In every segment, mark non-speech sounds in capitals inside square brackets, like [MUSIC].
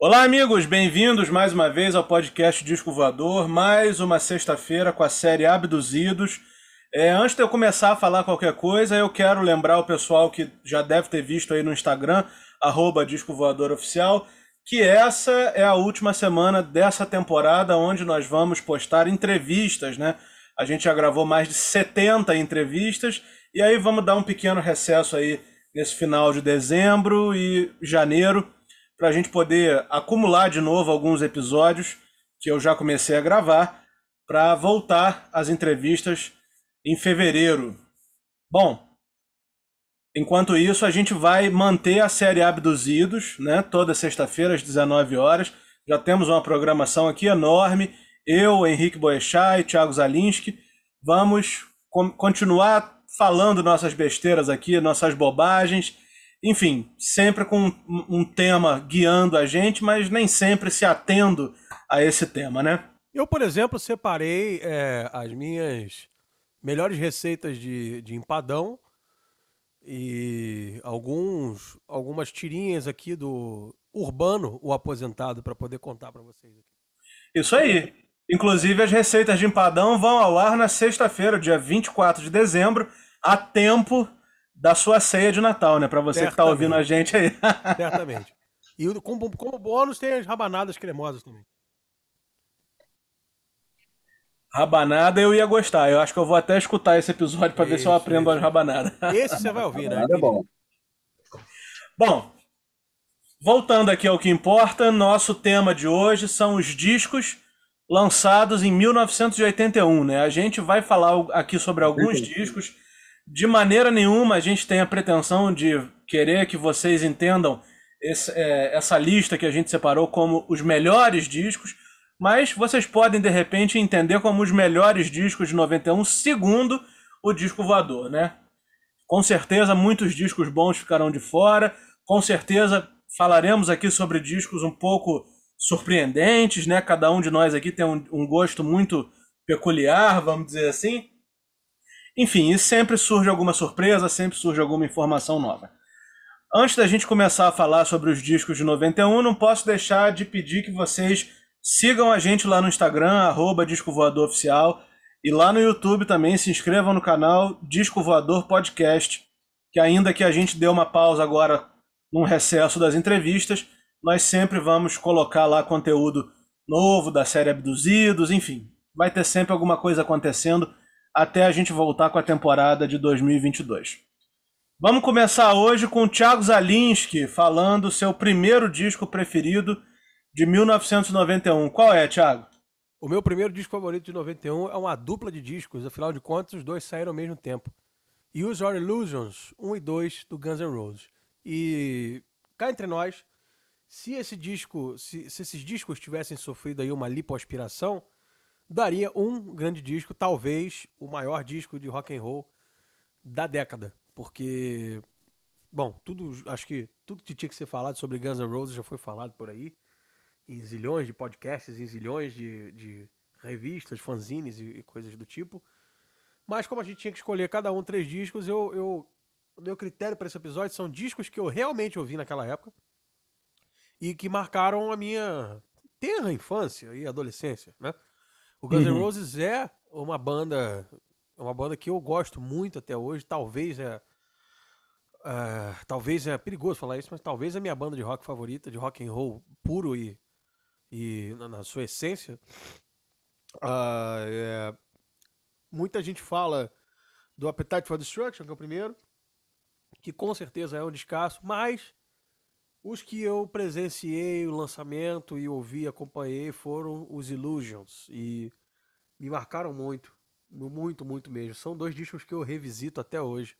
Olá, amigos, bem-vindos mais uma vez ao podcast Disco Voador. Mais uma sexta-feira com a série Abduzidos. É, antes de eu começar a falar qualquer coisa, eu quero lembrar o pessoal que já deve ter visto aí no Instagram, arroba Disco Voador Oficial, que essa é a última semana dessa temporada onde nós vamos postar entrevistas, né? A gente já gravou mais de 70 entrevistas e aí vamos dar um pequeno recesso aí nesse final de dezembro e janeiro para a gente poder acumular de novo alguns episódios que eu já comecei a gravar para voltar às entrevistas em fevereiro. Bom, enquanto isso a gente vai manter a série Abduzidos, né? Toda sexta-feira às 19 horas. Já temos uma programação aqui enorme. Eu, Henrique Boechat e Thiago Zalinski vamos continuar falando nossas besteiras aqui, nossas bobagens enfim, sempre com um tema guiando a gente, mas nem sempre se atendo a esse tema, né? Eu, por exemplo, separei é, as minhas melhores receitas de, de empadão e alguns algumas tirinhas aqui do Urbano, o aposentado, para poder contar para vocês. Isso aí. Inclusive, as receitas de empadão vão ao ar na sexta-feira, dia 24 de dezembro, a tempo da sua ceia de Natal, né? Para você Certamente. que tá ouvindo a gente aí. Certamente. E como, como bônus tem as rabanadas cremosas também. Rabanada eu ia gostar. Eu acho que eu vou até escutar esse episódio para ver se eu aprendo as rabanadas. Esse você vai ouvir, né? É bom. Bom, voltando aqui ao que importa, nosso tema de hoje são os discos lançados em 1981, né? A gente vai falar aqui sobre alguns discos de maneira nenhuma a gente tem a pretensão de querer que vocês entendam esse, é, essa lista que a gente separou como os melhores discos, mas vocês podem de repente entender como os melhores discos de 91, segundo o disco voador, né? Com certeza muitos discos bons ficarão de fora, com certeza falaremos aqui sobre discos um pouco surpreendentes, né? Cada um de nós aqui tem um, um gosto muito peculiar, vamos dizer assim. Enfim, e sempre surge alguma surpresa, sempre surge alguma informação nova. Antes da gente começar a falar sobre os discos de 91, não posso deixar de pedir que vocês sigam a gente lá no Instagram, arroba Disco Voador Oficial, e lá no YouTube também se inscrevam no canal Disco Voador Podcast, que ainda que a gente dê uma pausa agora num recesso das entrevistas, nós sempre vamos colocar lá conteúdo novo da série Abduzidos, enfim, vai ter sempre alguma coisa acontecendo até a gente voltar com a temporada de 2022. Vamos começar hoje com o Thiago Zalinski falando seu primeiro disco preferido de 1991. Qual é, Thiago? O meu primeiro disco favorito de 91 é uma dupla de discos, afinal de contas, os dois saíram ao mesmo tempo. Use Your Illusions 1 e 2 do Guns N' Roses. E cá entre nós, se esse disco, se, se esses discos tivessem sofrido aí uma lipoaspiração, daria um grande disco, talvez o maior disco de rock and roll da década, porque bom, tudo, acho que tudo que tinha que ser falado sobre Guns N' Roses já foi falado por aí, em zilhões de podcasts, em zilhões de, de revistas, fanzines e, e, coisas do tipo. Mas como a gente tinha que escolher cada um três discos, eu, eu o meu critério para esse episódio são discos que eu realmente ouvi naquela época e que marcaram a minha terra infância e adolescência, né? O Guns N' uhum. Roses é uma banda, uma banda que eu gosto muito até hoje. Talvez é, uh, talvez é perigoso falar isso, mas talvez é a minha banda de rock favorita, de rock and roll puro e, e na, na sua essência. Uh, é, muita gente fala do Appetite for Destruction, que é o primeiro, que com certeza é um descasso, mas os que eu presenciei o lançamento e ouvi, acompanhei foram os Illusions e me marcaram muito, muito, muito mesmo. São dois discos que eu revisito até hoje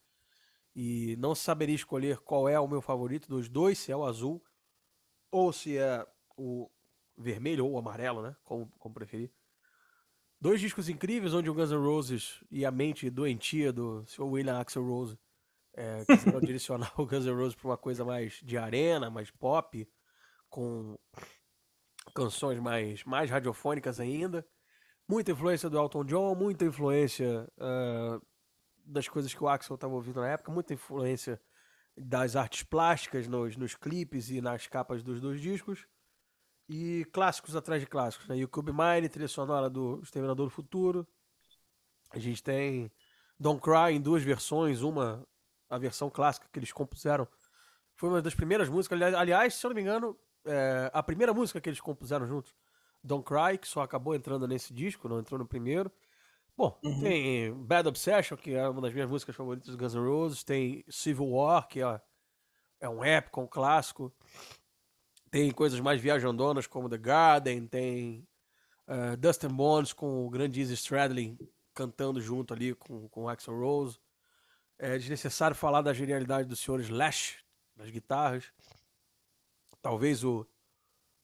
e não saberia escolher qual é o meu favorito dos dois, se é o azul ou se é o vermelho ou o amarelo, né? Como, como preferir. Dois discos incríveis onde o Guns N' Roses e a mente doentia do Sr. William Axel Rose é, quiseram direcionar [LAUGHS] o Guns N' Roses para uma coisa mais de arena, mais pop, com canções mais, mais radiofônicas ainda. Muita influência do Elton John, muita influência uh, das coisas que o Axel estava ouvindo na época, muita influência das artes plásticas nos, nos clipes e nas capas dos dois discos. E clássicos atrás de clássicos, né? E o Mine, trilha sonora do Exterminador do Futuro. A gente tem Don't Cry em duas versões, uma a versão clássica que eles compuseram. Foi uma das primeiras músicas, aliás, se eu não me engano, é, a primeira música que eles compuseram juntos. Don't Cry, que só acabou entrando nesse disco, não entrou no primeiro. Bom, uhum. tem Bad Obsession, que é uma das minhas músicas favoritas do Guns N' Roses. Tem Civil War, que é, é um épico, um clássico. Tem coisas mais viajandonas como The Garden, tem uh, Dustin Bones com o grande Easy Stradlin cantando junto ali com, com Axel Rose. É desnecessário falar da genialidade do senhor Slash nas guitarras. Talvez o,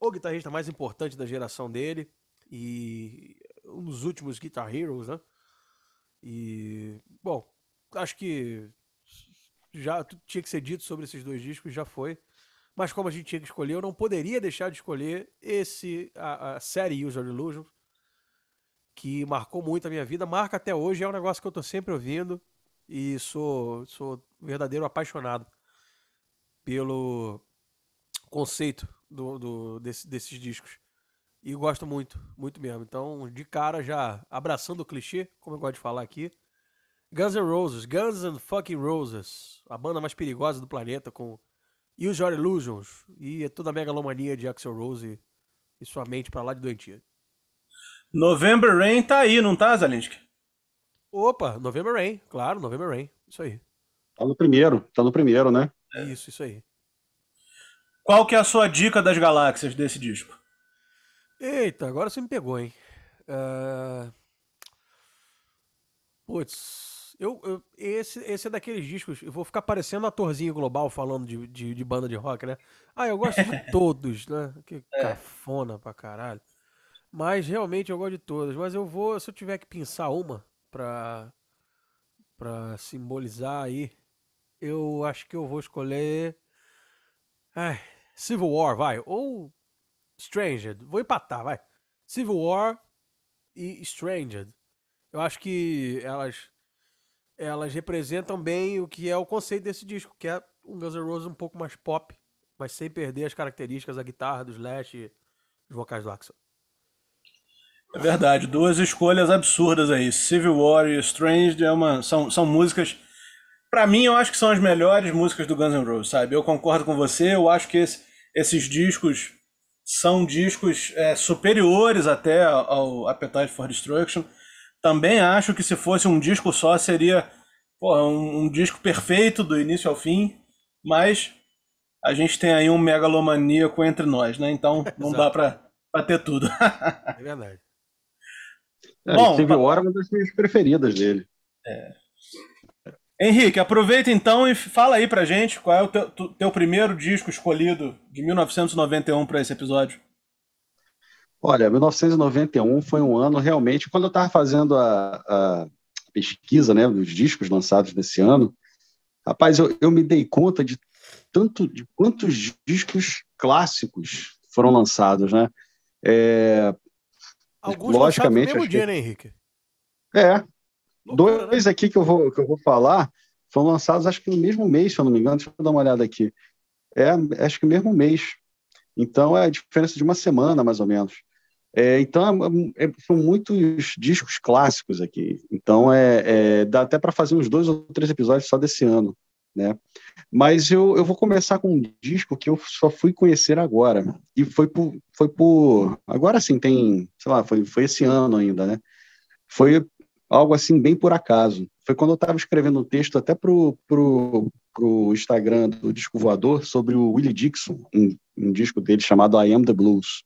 o guitarrista mais importante da geração dele e um dos últimos Guitar Heroes, né? E, bom, acho que já tinha que ser dito sobre esses dois discos, já foi. Mas como a gente tinha que escolher, eu não poderia deixar de escolher esse a, a série User Illusion, que marcou muito a minha vida, marca até hoje, é um negócio que eu tô sempre ouvindo e sou sou verdadeiro apaixonado pelo conceito do, do desse, desses discos. E gosto muito, muito mesmo. Então, de cara, já abraçando o clichê, como eu gosto de falar aqui. Guns N' Roses, Guns N' Fucking Roses, a banda mais perigosa do planeta, com Use Your Illusions e toda a megalomania de Axel Rose e sua mente pra lá de doentia. November Rain tá aí, não tá, Zalinski? Opa, November Rain, claro, November Rain, isso aí. Tá no primeiro, tá no primeiro, né? É. Isso, isso aí. Qual que é a sua dica das galáxias desse disco? Eita, agora você me pegou, hein? Uh... Putz, eu, eu, esse, esse é daqueles discos. Eu vou ficar parecendo atorzinho global falando de, de, de banda de rock, né? Ah, eu gosto de [LAUGHS] todos, né? Que é. cafona pra caralho. Mas realmente eu gosto de todas. Mas eu vou, se eu tiver que pensar uma pra, pra simbolizar aí, eu acho que eu vou escolher. Civil War, vai. Ou Stranged. Vou empatar, vai. Civil War e Stranged. Eu acho que elas elas representam bem o que é o conceito desse disco, que é um Guns N' Roses um pouco mais pop, mas sem perder as características da guitarra, do Slash e dos vocais do Axel. É verdade, duas escolhas absurdas aí. Civil War e Stranged é uma, são, são músicas. Para mim, eu acho que são as melhores músicas do Guns N' Roses, sabe? Eu concordo com você, eu acho que esse, esses discos são discos é, superiores até ao Appetite for Destruction. Também acho que se fosse um disco só seria porra, um, um, disco perfeito do início ao fim, mas a gente tem aí um megalomaníaco entre nós, né? Então não [LAUGHS] dá pra, pra ter tudo. [LAUGHS] é verdade. É, Bom, Civil War é uma das minhas preferidas dele. É. Henrique, aproveita então e fala aí pra gente qual é o teu, teu primeiro disco escolhido de 1991 para esse episódio. Olha, 1991 foi um ano realmente, quando eu estava fazendo a, a, pesquisa né, dos discos lançados nesse ano, rapaz, eu, eu me dei conta de tanto de quantos discos clássicos foram lançados, né? É, Alguns logicamente, no mesmo dia, né, Henrique? É, Dois né? aqui que eu, vou, que eu vou falar foram lançados, acho que no mesmo mês, se eu não me engano. Deixa eu dar uma olhada aqui. É, acho que no mesmo mês. Então é a diferença de uma semana, mais ou menos. É, então é, é, são muitos discos clássicos aqui. Então é, é dá até para fazer uns dois ou três episódios só desse ano, né? Mas eu, eu vou começar com um disco que eu só fui conhecer agora e foi por, foi por agora sim tem, sei lá, foi, foi esse ano ainda, né? Foi algo assim bem por acaso. Foi quando eu estava escrevendo um texto até pro, pro, pro Instagram do Disco Voador sobre o Willie Dixon, um, um disco dele chamado I Am the Blues.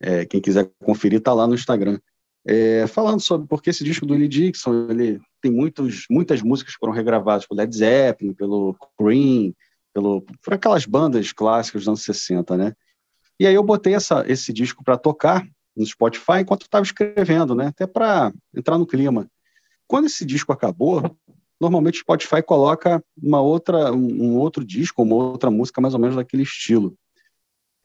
É, quem quiser conferir tá lá no Instagram. É, falando sobre porque esse disco do Willie Dixon ele tem muitos, muitas músicas que foram regravadas pelo Led Zeppelin, pelo Cream, pelo, por aquelas bandas clássicas dos anos 60, né? E aí eu botei essa, esse disco para tocar no Spotify enquanto estava escrevendo, né? Até para entrar no clima. Quando esse disco acabou, normalmente o Spotify coloca uma outra, um outro disco, uma outra música mais ou menos daquele estilo.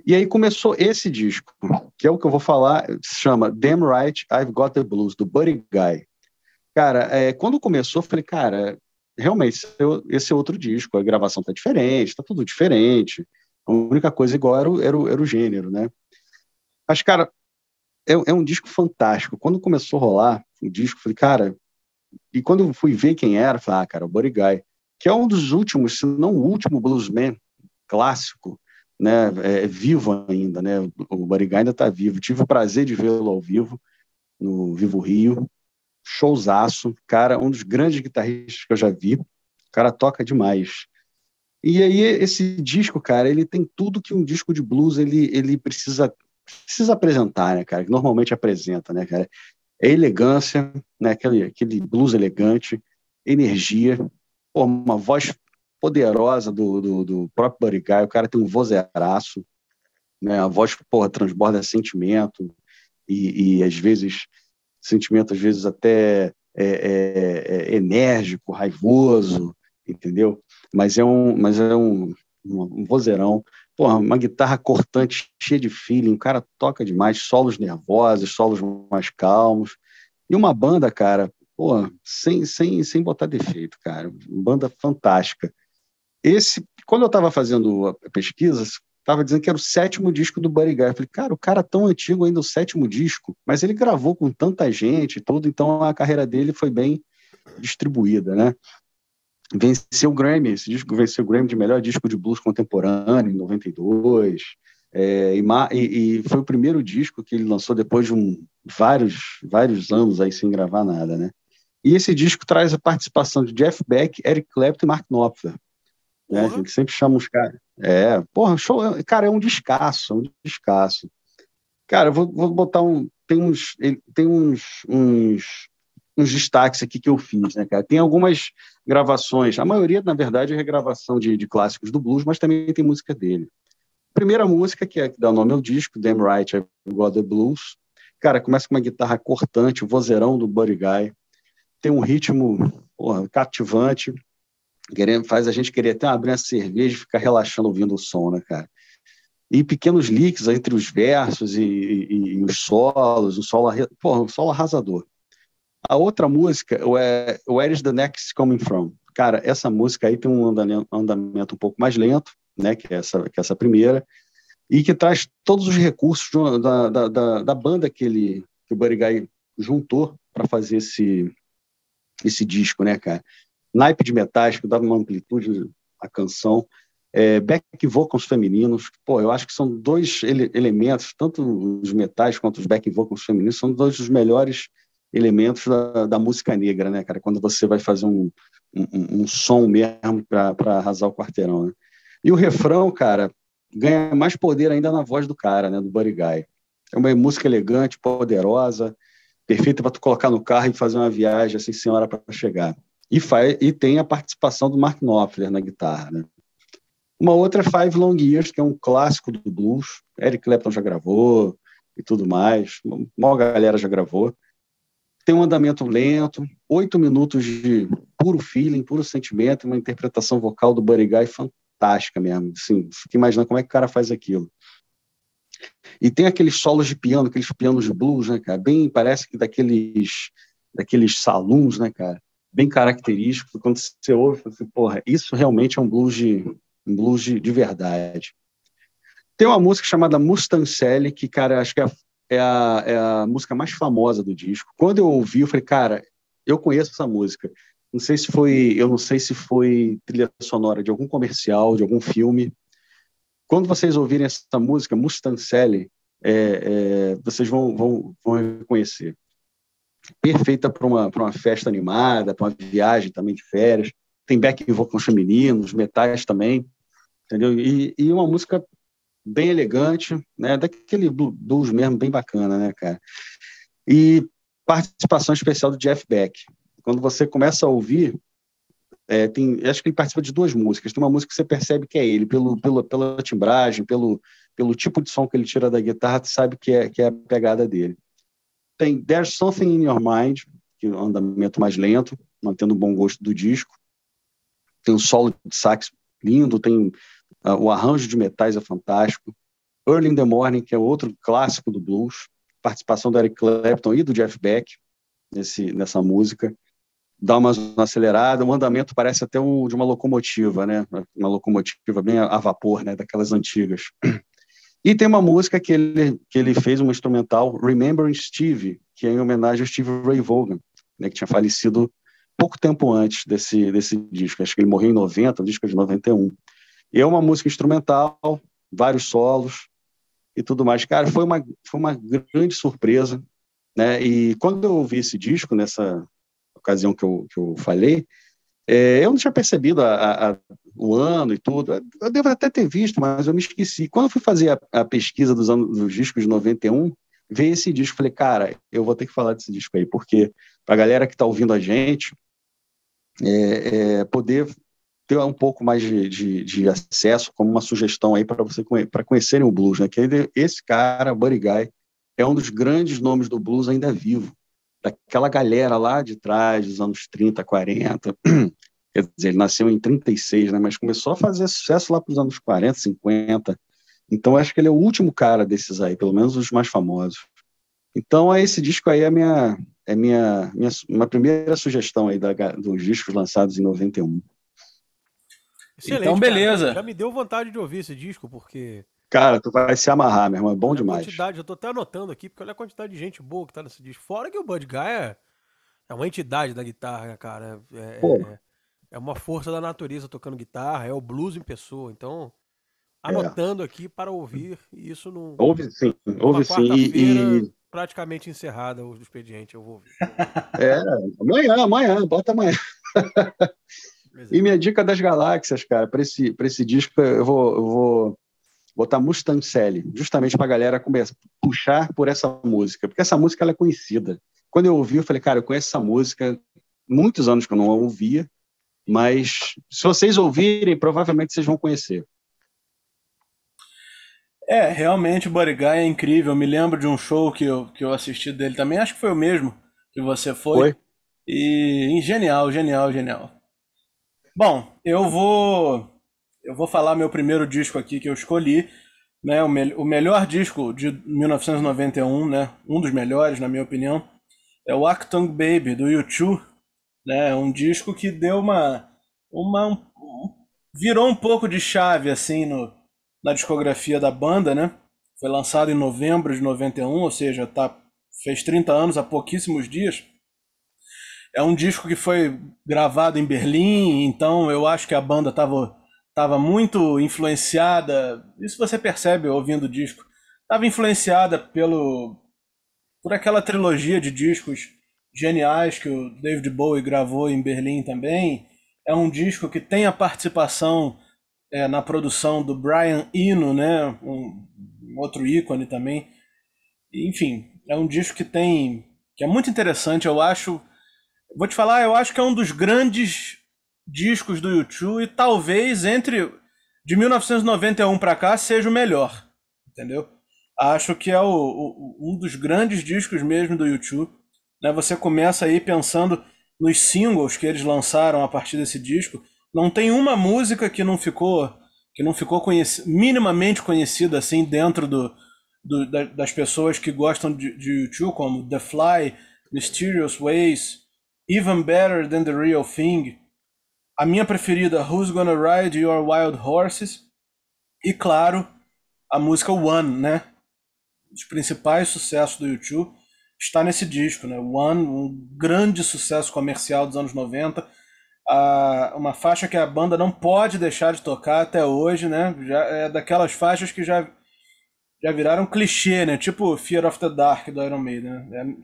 E aí começou esse disco, que é o que eu vou falar, se chama Damn Right I've Got the Blues, do Buddy Guy. Cara, é, quando começou, eu falei, cara, realmente, esse é outro disco, a gravação tá diferente, tá tudo diferente. A única coisa igual era o, era o, era o gênero, né? Mas, cara, é, é, um disco fantástico. Quando começou a rolar o disco, falei, cara. E quando eu fui ver quem era, falei, ah, cara, o Buddy Guy, que é um dos últimos, se não o último bluesman clássico, né, é, é vivo ainda, né? O Buddy ainda está vivo. Tive o prazer de vê-lo ao vivo no Vivo Rio, showzaço, cara, um dos grandes guitarristas que eu já vi. O cara toca demais. E aí esse disco, cara, ele tem tudo que um disco de blues ele, ele precisa precisa apresentar, né, cara? Que normalmente apresenta, né, cara? É elegância, né? Aquele, aquele blues elegante, energia, pô, uma voz poderosa do, do, do próprio Buddy Guy. O cara tem um vozeraço, né? A voz, porra, transborda sentimento e, e às vezes sentimento às vezes até é, é, é enérgico, raivoso, entendeu? Mas é um, mas é um, um vozeirão. Porra, uma guitarra cortante, cheia de feeling, o cara toca demais, solos nervosos, solos mais calmos. E uma banda, cara, porra, sem, sem, sem botar defeito, cara. Banda fantástica. Esse, quando eu estava fazendo a pesquisa, estava dizendo que era o sétimo disco do Buddy Guy. Eu falei, cara, o cara é tão antigo ainda, o sétimo disco, mas ele gravou com tanta gente e tudo, então a carreira dele foi bem distribuída, né? venceu o Grammy, esse disco venceu o Grammy de melhor disco de blues contemporâneo em 92. É, e, e, foi o primeiro disco que ele lançou depois de um, vários, vários anos aí sem gravar nada, né? E esse disco traz a participação de Jeff Beck, Eric Clapton e Mark Knopfler. Né? A gente sempre chama os caras. É, porra, show, cara, é um descasso, é um descasso. Cara, eu vou, vou botar um. Tem uns, tem uns, uns uns destaques aqui que eu fiz, né, cara? Tem algumas gravações, a maioria, na verdade, é regravação de, de clássicos do blues, mas também tem música dele. Primeira música, que, é, que dá o nome ao disco, Damn Right I Got the Blues. Cara, começa com uma guitarra cortante, o vozeirão do Buddy Guy. Tem um ritmo porra, cativante, querendo, faz a gente querer até abrir uma cerveja e ficar relaxando ouvindo o som, né, cara? E pequenos licks entre os versos e, e, e os solos, o solo, porra, um solo arrasador. A outra música, é Where is the Next Coming From? Cara, essa música aí tem um andamento um pouco mais lento, né, que é essa, que é essa primeira, e que traz todos os recursos da, da, da, da banda que, ele, que o Buddy Guy juntou para fazer esse, esse disco, né, cara? Naipe de metais, que dava uma amplitude à canção, é, back vocals femininos, pô, eu acho que são dois ele elementos, tanto os metais quanto os back vocals femininos, são dois dos melhores elementos da, da, música negra, né, cara? Quando você vai fazer um, um, um som mesmo para arrasar o quarteirão, né? E o refrão, cara, ganha mais poder ainda na voz do cara, né, do Buddy Guy. É uma música elegante, poderosa, perfeita para tu colocar no carro e fazer uma viagem assim sem hora para chegar. E, faz, e tem a participação do Mark Knopfler na guitarra, né? Uma outra é Five Long Years, que é um clássico do blues. Eric Clapton já gravou e tudo mais. Uma maior galera já gravou tem um andamento lento, oito minutos de puro feeling, puro sentimento, uma interpretação vocal do Buddy Guy fantástica mesmo. Assim, fica imaginando como é que o cara faz aquilo. E tem aqueles solos de piano, aqueles pianos de blues, né, cara? Bem, parece que daqueles, daqueles saloons, né, cara? Bem característico. Quando você ouve, você assim, porra, isso realmente é um blues de, um blues de, de verdade. Tem uma música chamada Mustang Sally, que, cara, acho que é a é a, é a música mais famosa do disco. Quando eu ouvi, eu falei, cara, eu conheço essa música. Não sei se foi, eu não sei se foi trilha sonora de algum comercial, de algum filme. Quando vocês ouvirem essa música, Mustang Sally, é, é, vocês vão, vão, vão reconhecer. Perfeita para uma, uma festa animada, para uma viagem também de férias. Tem back vocals femininos, metais também, entendeu? E, e uma música bem elegante, né? Daquele blues mesmo, bem bacana, né, cara? E participação especial do Jeff Beck. Quando você começa a ouvir, é, tem, acho que ele participa de duas músicas. Tem uma música que você percebe que é ele, pelo, pelo, pela timbragem, pelo, pelo tipo de som que ele tira da guitarra, você sabe que é, que é a pegada dele. Tem There's Something in Your Mind, que é um andamento mais lento, mantendo o bom gosto do disco. Tem um solo de sax lindo, tem Uh, o arranjo de metais é fantástico. Early in the Morning, que é outro clássico do blues, participação do Eric Clapton e do Jeff Beck nesse, nessa música. dá uma, acelerada, o andamento parece até o de uma locomotiva, né? Uma locomotiva bem a, a, vapor, né? Daquelas antigas. E tem uma música que ele, que ele fez, um instrumental, Remembering Steve, que é em homenagem ao Steve Ray Vaughan, né? Que tinha falecido pouco tempo antes desse, desse disco. Acho que ele morreu em 90, o disco é de 91. E é uma música instrumental, vários solos e tudo mais. Cara, foi uma, foi uma grande surpresa. Né? E quando eu ouvi esse disco, nessa ocasião que eu, que eu falei, é, eu não tinha percebido a, a, o ano e tudo. Eu devo até ter visto, mas eu me esqueci. Quando eu fui fazer a, a pesquisa dos, anos, dos discos de 91, veio esse disco. Falei, cara, eu vou ter que falar desse disco aí, porque para a galera que está ouvindo a gente, é, é, poder ter um pouco mais de, de, de, acesso, como uma sugestão aí para você para conhecerem o blues, né? Que esse cara, Buddy Guy, é um dos grandes nomes do blues ainda vivo daquela galera lá de trás, dos anos 30, 40. [CLEARS THROAT] Quer dizer, ele nasceu em 36, né, mas começou a fazer sucesso lá para os anos 40, 50. Então, acho que ele é o último cara desses aí, pelo menos os mais famosos. Então, esse disco aí é minha é minha, minha uma primeira sugestão aí da, dos discos lançados em 91. Excelente, então, beleza. Cara. Já me deu vontade de ouvir esse disco, porque Cara, tu vai se amarrar, meu irmão. É bom olha demais. Quantidade, eu tô até anotando aqui, porque olha a quantidade de gente boa que tá nesse disco. Fora que o Bud Guy é, é uma entidade da guitarra, né, cara. É, é, é, uma força da natureza tocando guitarra, é o blues em pessoa. Então, é. anotando é. aqui para ouvir isso no. Ouve sim, ouve sim. E, praticamente encerrada o expediente, eu vou ouvir. É, amanhã, amanhã, bota amanhã. e minha dica das galáxias, cara, para esse, esse disco, eu vou, eu vou botar Mustang Sally, justamente para a galera começar, puxar por essa música, porque essa música é conhecida. Quando eu ouvi, eu falei, cara, eu conheço essa música, muitos anos que eu não a ouvia, mas se vocês ouvirem, provavelmente vocês vão conhecer. É, realmente o Guy é incrível. Eu me lembro de um show que eu, que eu assisti dele também, acho que foi o mesmo que você foi. Foi. E, e genial, genial, genial. Bom, eu vou eu vou falar meu primeiro disco aqui que eu escolhi, né? O, me o melhor disco de 1991, né? Um dos melhores, na minha opinião, é o Actung Baby do U2, né? Um disco que deu uma uma um, virou um pouco de chave assim no, na discografia da banda, né? Foi lançado em novembro de 91, ou seja, tá fez 30 anos há pouquíssimos dias. É um disco que foi gravado em Berlim, então eu acho que a banda estava estava muito influenciada, isso você percebe ouvindo o disco, estava influenciada pelo por aquela trilogia de discos geniais que o David Bowie gravou em Berlim também. É um disco que tem a participação é, na produção do Brian Eno, né, um, um outro ícone também. Enfim, é um disco que tem que é muito interessante, eu acho. Vou te falar, eu acho que é um dos grandes discos do YouTube e talvez entre de 1991 para cá seja o melhor, entendeu? Acho que é o, o, um dos grandes discos mesmo do YouTube. Né? Você começa aí pensando nos singles que eles lançaram a partir desse disco. Não tem uma música que não ficou que não ficou conheci minimamente conhecida assim dentro do, do da, das pessoas que gostam de, de YouTube, como The Fly, Mysterious Ways, Even Better Than the Real Thing. A minha preferida, Who's Gonna Ride Your Wild Horses? E claro, a música One, né? Os principais sucessos do YouTube está nesse disco, né? One, um grande sucesso comercial dos anos 90. Ah, uma faixa que a banda não pode deixar de tocar até hoje, né? Já é daquelas faixas que já, já viraram clichê, né? Tipo Fear of the Dark do Iron Maiden. Né?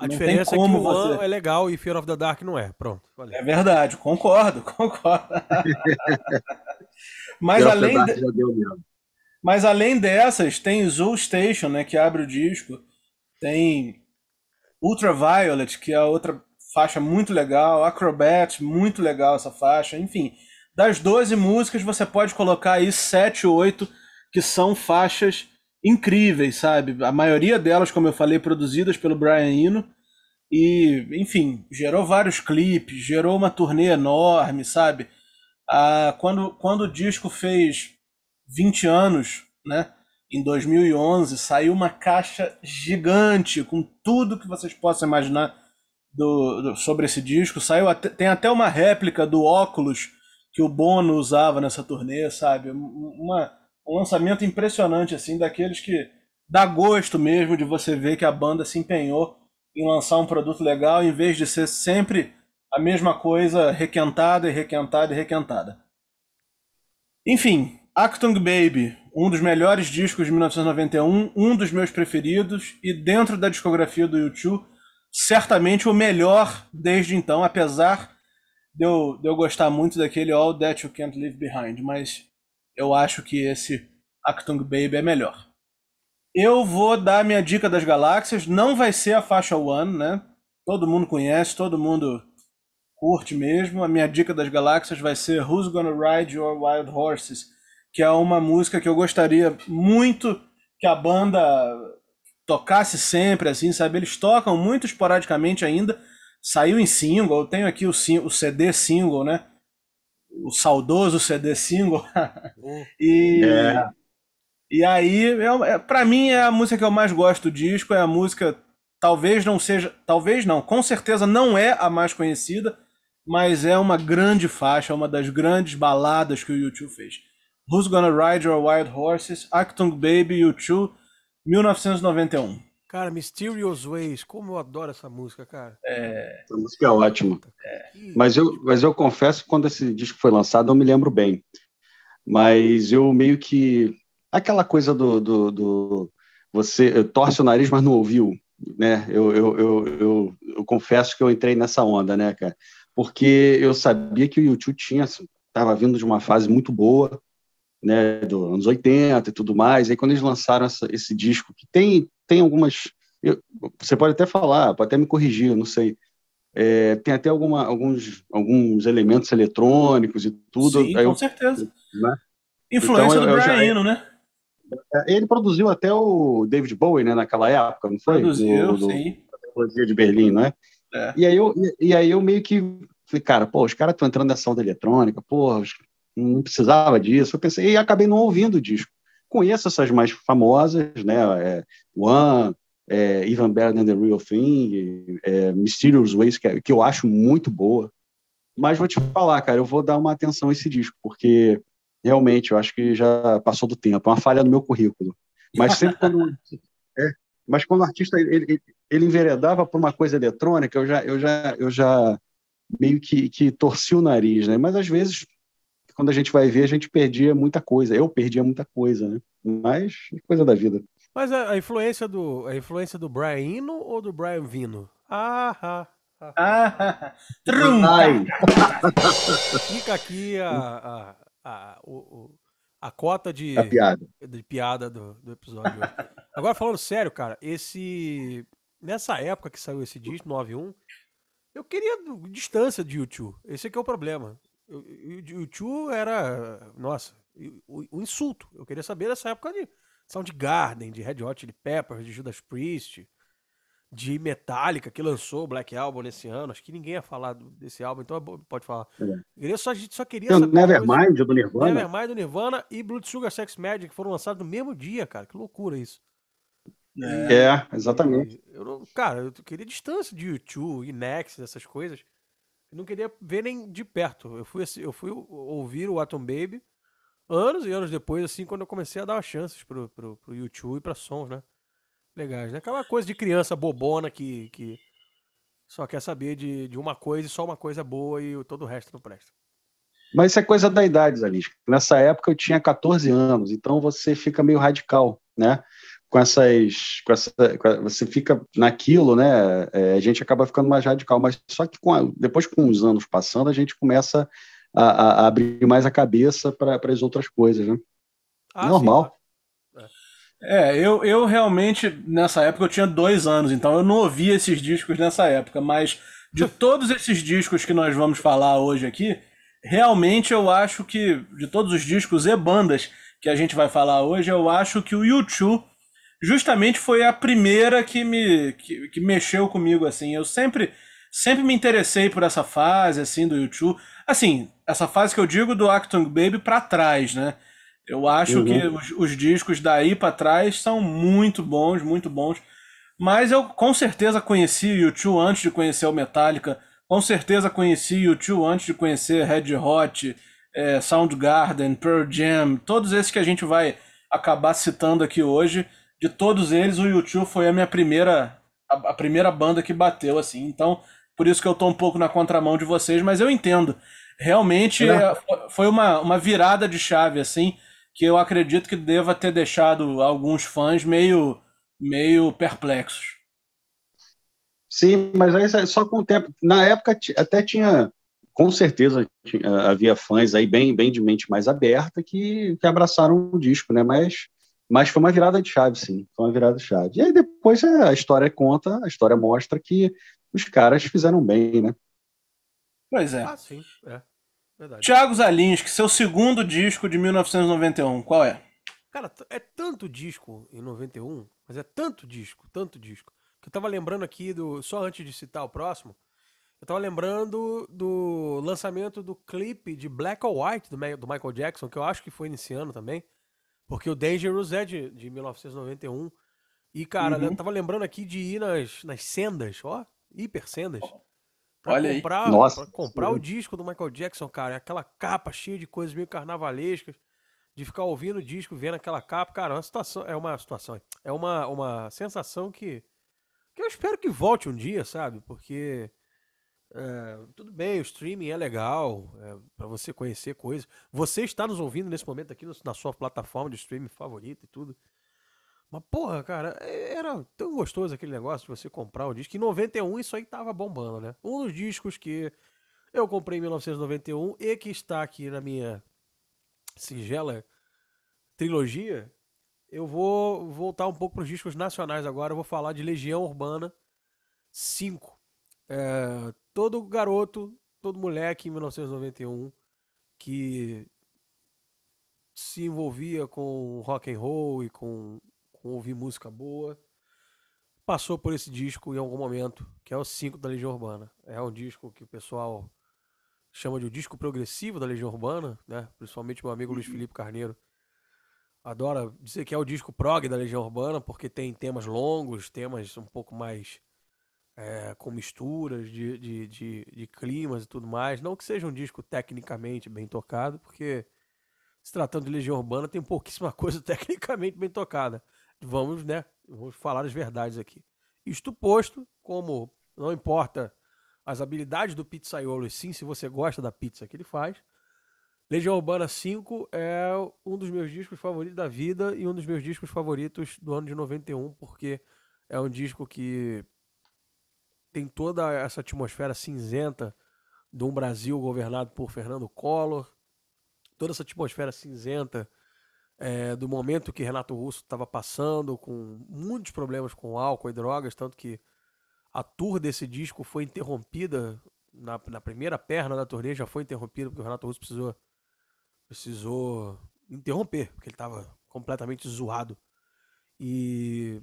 A não diferença é que o você... One é legal e Fear of the Dark não é. Pronto. Valeu. É verdade, concordo, [LAUGHS] concordo. Mas além de... Mas além dessas, tem Zoo Station, né, que abre o disco. Tem Ultraviolet, que é outra faixa muito legal. Acrobat, muito legal essa faixa. Enfim, das 12 músicas, você pode colocar aí 7 ou 8 que são faixas incríveis, sabe? A maioria delas, como eu falei, produzidas pelo Brian Eno. E, enfim, gerou vários clipes, gerou uma turnê enorme, sabe? Ah, quando, quando o disco fez 20 anos, né? Em 2011, saiu uma caixa gigante com tudo que vocês possam imaginar do, do, sobre esse disco. Saiu até, tem até uma réplica do óculos que o Bono usava nessa turnê, sabe? Uma, um lançamento impressionante, assim, daqueles que dá gosto mesmo de você ver que a banda se empenhou em lançar um produto legal em vez de ser sempre a mesma coisa requentada e requentada e requentada. Enfim, Actung Baby, um dos melhores discos de 1991, um dos meus preferidos e dentro da discografia do YouTube, certamente o melhor desde então, apesar de eu, de eu gostar muito daquele All That You Can't Leave Behind, mas eu acho que esse Actung Baby é melhor. Eu vou dar minha dica das galáxias, não vai ser a faixa One, né? Todo mundo conhece, todo mundo curte mesmo. A minha dica das galáxias vai ser Who's Gonna Ride Your Wild Horses, que é uma música que eu gostaria muito que a banda tocasse sempre, assim, sabe? Eles tocam muito esporadicamente ainda. Saiu em single, eu tenho aqui o, o CD single, né? O saudoso CD single. [LAUGHS] e, é. e aí, eu, é, pra mim, é a música que eu mais gosto do disco. É a música, talvez não seja, talvez não, com certeza não é a mais conhecida, mas é uma grande faixa, uma das grandes baladas que o YouTube fez. Who's Gonna Ride Your Wild Horses, Actung Baby, YouTube 1991. Cara, Mysterious Ways, como eu adoro essa música, cara. É... Essa música é ótima. É. Mas, eu, mas eu confesso que quando esse disco foi lançado, eu me lembro bem. Mas eu meio que. Aquela coisa do. do, do você torce o nariz, mas não ouviu. Né? Eu, eu, eu, eu, eu confesso que eu entrei nessa onda, né, cara? Porque eu sabia que o YouTube tinha. Estava vindo de uma fase muito boa, né, dos anos 80 e tudo mais. Aí quando eles lançaram essa, esse disco, que tem, tem algumas. Eu, você pode até falar, pode até me corrigir, eu não sei. É, tem até alguma, alguns, alguns elementos eletrônicos e tudo. Sim, com eu, certeza. Né? Influência então, do Brian Eno, né? É, ele produziu até o David Bowie, né, naquela época, não foi? Produziu, do, sim. Do, de Berlim, não é? E, aí eu, e aí eu meio que falei, cara, pô, os caras estão entrando nessa onda eletrônica, pô, não precisava disso. Eu pensei, e acabei não ouvindo o disco. Conheço essas mais famosas, né? É, One, é, Even Better Than the Real Thing, é, Mysterious Ways, que, é, que eu acho muito boa. Mas vou te falar, cara, eu vou dar uma atenção a esse disco, porque realmente eu acho que já passou do tempo. É uma falha no meu currículo. Mas sempre quando. [LAUGHS] é, mas quando o artista ele, ele, ele, enveredava por uma coisa eletrônica, eu já, eu já, eu já meio que, que torci o nariz, né? Mas às vezes quando a gente vai ver, a gente perdia muita coisa. Eu perdia muita coisa, né? Mas coisa da vida. Mas a, a influência do a influência do Brian Eno ou do Brian Vino? Ah, ah, ah. ah Fica aqui a, a, a, o, a cota de, a piada, de piada do, do episódio. Agora, falando sério, cara, esse. Nessa época que saiu esse disco, 91, eu queria distância de YouTube. Esse aqui é o problema. O Tio era, nossa, o, o, insulto. Eu queria saber dessa época de Soundgarden, de Red Hot Chili Peppers, de Judas Priest, de Metallica, que lançou o Black Album nesse ano. Acho que ninguém ia falar desse álbum, então é pode falar. É. Só, a gente só queria saber. Nevermind do Nirvana. Nevermind do Nirvana e Blood Sugar Sex Magic foram lançados no mesmo dia, cara. Que loucura isso. É, é exatamente. Eu, cara, eu queria distância de YouTube e Next, essas coisas. Não queria ver nem de perto. Eu fui, eu fui ouvir o Atom Baby anos e anos depois, assim, quando eu comecei a dar chances pro, pro, pro YouTube e pra sons, né? Legais, né? Aquela coisa de criança bobona que, que só quer saber de, de uma coisa e só uma coisa boa e todo o resto não presta. Mas isso é coisa da idade, Zanisca. Nessa época eu tinha 14 anos, então você fica meio radical, né? Com essas, com essa, com, você fica naquilo, né? É, a gente acaba ficando mais radical, mas só que com a, depois com os anos passando, a gente começa a, a abrir mais a cabeça para as outras coisas, né? Ah, Normal. Sim. É, eu, eu realmente, nessa época, eu tinha dois anos, então eu não ouvia esses discos nessa época, mas de [LAUGHS] todos esses discos que nós vamos falar hoje aqui, realmente eu acho que, de todos os discos e bandas que a gente vai falar hoje, eu acho que o YouTube justamente foi a primeira que me que, que mexeu comigo assim. Eu sempre sempre me interessei por essa fase assim do YouTube. Assim, essa fase que eu digo do Actung Baby para trás, né? Eu acho uhum. que os, os, discos daí para trás são muito bons, muito bons. Mas eu com certeza conheci o YouTube antes de conhecer o Metallica. Com certeza conheci o YouTube antes de conhecer Red Hot, é, Soundgarden, Pearl Jam, todos esses que a gente vai acabar citando aqui hoje. De todos eles, o YouTube foi a minha primeira, a, a primeira banda que bateu assim. Então, por isso que eu tô um pouco na contramão de vocês, mas eu entendo. Realmente é. foi uma, uma virada de chave assim, que eu acredito que deva ter deixado alguns fãs meio meio perplexos. Sim, mas aí só com o tempo. Na época até tinha, com certeza tinha, havia fãs aí bem, bem de mente mais aberta que, que abraçaram o disco, né? Mas, mas foi uma virada de chave, sim. Foi uma virada de chave. E aí depois é, a história conta, a história mostra que os caras fizeram bem, né? Pois é. Ah, sim, é. Verdade. Thiago Zalinski, seu segundo disco de 1991, qual é? Cara, é tanto disco em 91 mas é tanto disco, tanto disco. Que eu tava lembrando aqui do. Só antes de citar o próximo, eu tava lembrando do lançamento do clipe de Black or White do, do Michael Jackson, que eu acho que foi iniciando também. Porque o Dangerous é de, de 1991. E, cara, uhum. eu tava lembrando aqui de ir nas, nas sendas, ó, hiper sendas. Pra Olha comprar, aí. Nossa, pra comprar o disco do Michael Jackson, cara. Aquela capa cheia de coisas meio carnavalescas de ficar ouvindo o disco, vendo aquela capa, cara, é uma situação, é uma situação, é uma, uma sensação que, que eu espero que volte um dia, sabe? Porque é, tudo bem, o streaming é legal é, para você conhecer coisas. Você está nos ouvindo nesse momento aqui na sua plataforma de streaming favorita e tudo. Mas, porra, cara, é, era tão gostoso aquele negócio de você comprar o disco. Em 91 isso aí tava bombando, né? Um dos discos que eu comprei em 1991 e que está aqui na minha singela trilogia, eu vou voltar um pouco para os discos nacionais agora. Eu vou falar de Legião Urbana 5. É, todo garoto, todo moleque em 1991 que se envolvia com rock and roll e com, com ouvir música boa passou por esse disco em algum momento, que é o 5 da Legião Urbana. É um disco que o pessoal chama de o disco progressivo da Legião Urbana, né? Principalmente meu amigo Luiz uhum. Felipe Carneiro adora dizer que é o disco prog da Legião Urbana, porque tem temas longos, temas um pouco mais é, com misturas de, de, de, de, climas e tudo mais. Não que seja um disco tecnicamente bem tocado, porque se tratando de Legião Urbana tem pouquíssima [LAUGHS] coisa tecnicamente bem tocada. Vamos, né? Vamos falar as verdades aqui. Isto posto, como não importa as habilidades do pizzaiolo, e sim se você gosta da pizza que ele faz, Legião Urbana 5 é um dos meus discos favoritos da vida e um dos meus discos favoritos do ano de 91, porque é um disco que tem toda essa atmosfera cinzenta de um Brasil governado por Fernando Collor, toda essa atmosfera cinzenta é, do momento que Renato Russo estava passando, com muitos problemas com álcool e drogas, tanto que a tour desse disco foi interrompida na, na primeira perna da turnê, já foi interrompida porque o Renato Russo precisou precisou interromper, porque ele estava completamente zoado. E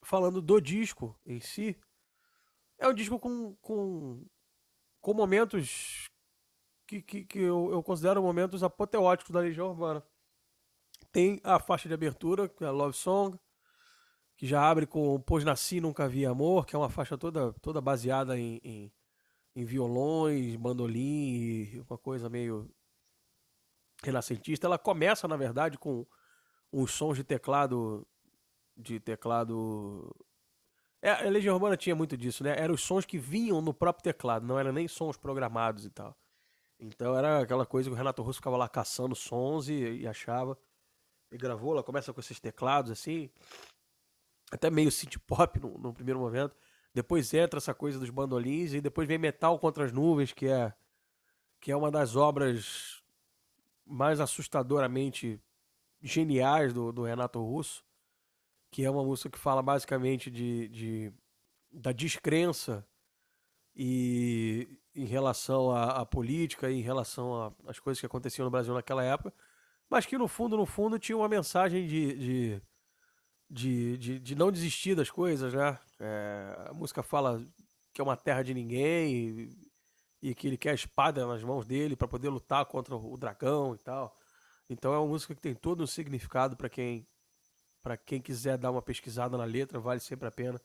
falando do disco em si, é um disco com, com, com momentos que, que, que eu, eu, considero momentos apoteóticos da Legião Urbana. Tem a faixa de abertura, que é a Love Song, que já abre com Pois Nasci Nunca Vi Amor, que é uma faixa toda, toda baseada em, em, em violões, bandolim uma coisa meio renascentista, ela começa, na verdade, com uns sons de teclado. De teclado. É, a Legião Urbana tinha muito disso, né? Eram os sons que vinham no próprio teclado, não eram nem sons programados e tal. Então era aquela coisa que o Renato Russo ficava lá caçando sons e, e achava. E gravou, ela começa com esses teclados assim, até meio synth pop no, no, primeiro momento. Depois entra essa coisa dos bandolins e depois vem Metal contra as Nuvens, que é que é uma das obras mais assustadoramente geniais do, do Renato Russo, que é uma música que fala basicamente de, de da descrença e em relação à, à política, em relação às coisas que aconteciam no Brasil naquela época, mas que no fundo, no fundo, tinha uma mensagem de, de, de, de, de não desistir das coisas, né? É, a música fala que é uma terra de ninguém, e que ele quer a espada nas mãos dele para poder lutar contra o dragão e tal. Então é uma música que tem todo um significado para quem para quem quiser dar uma pesquisada na letra, vale sempre a pena.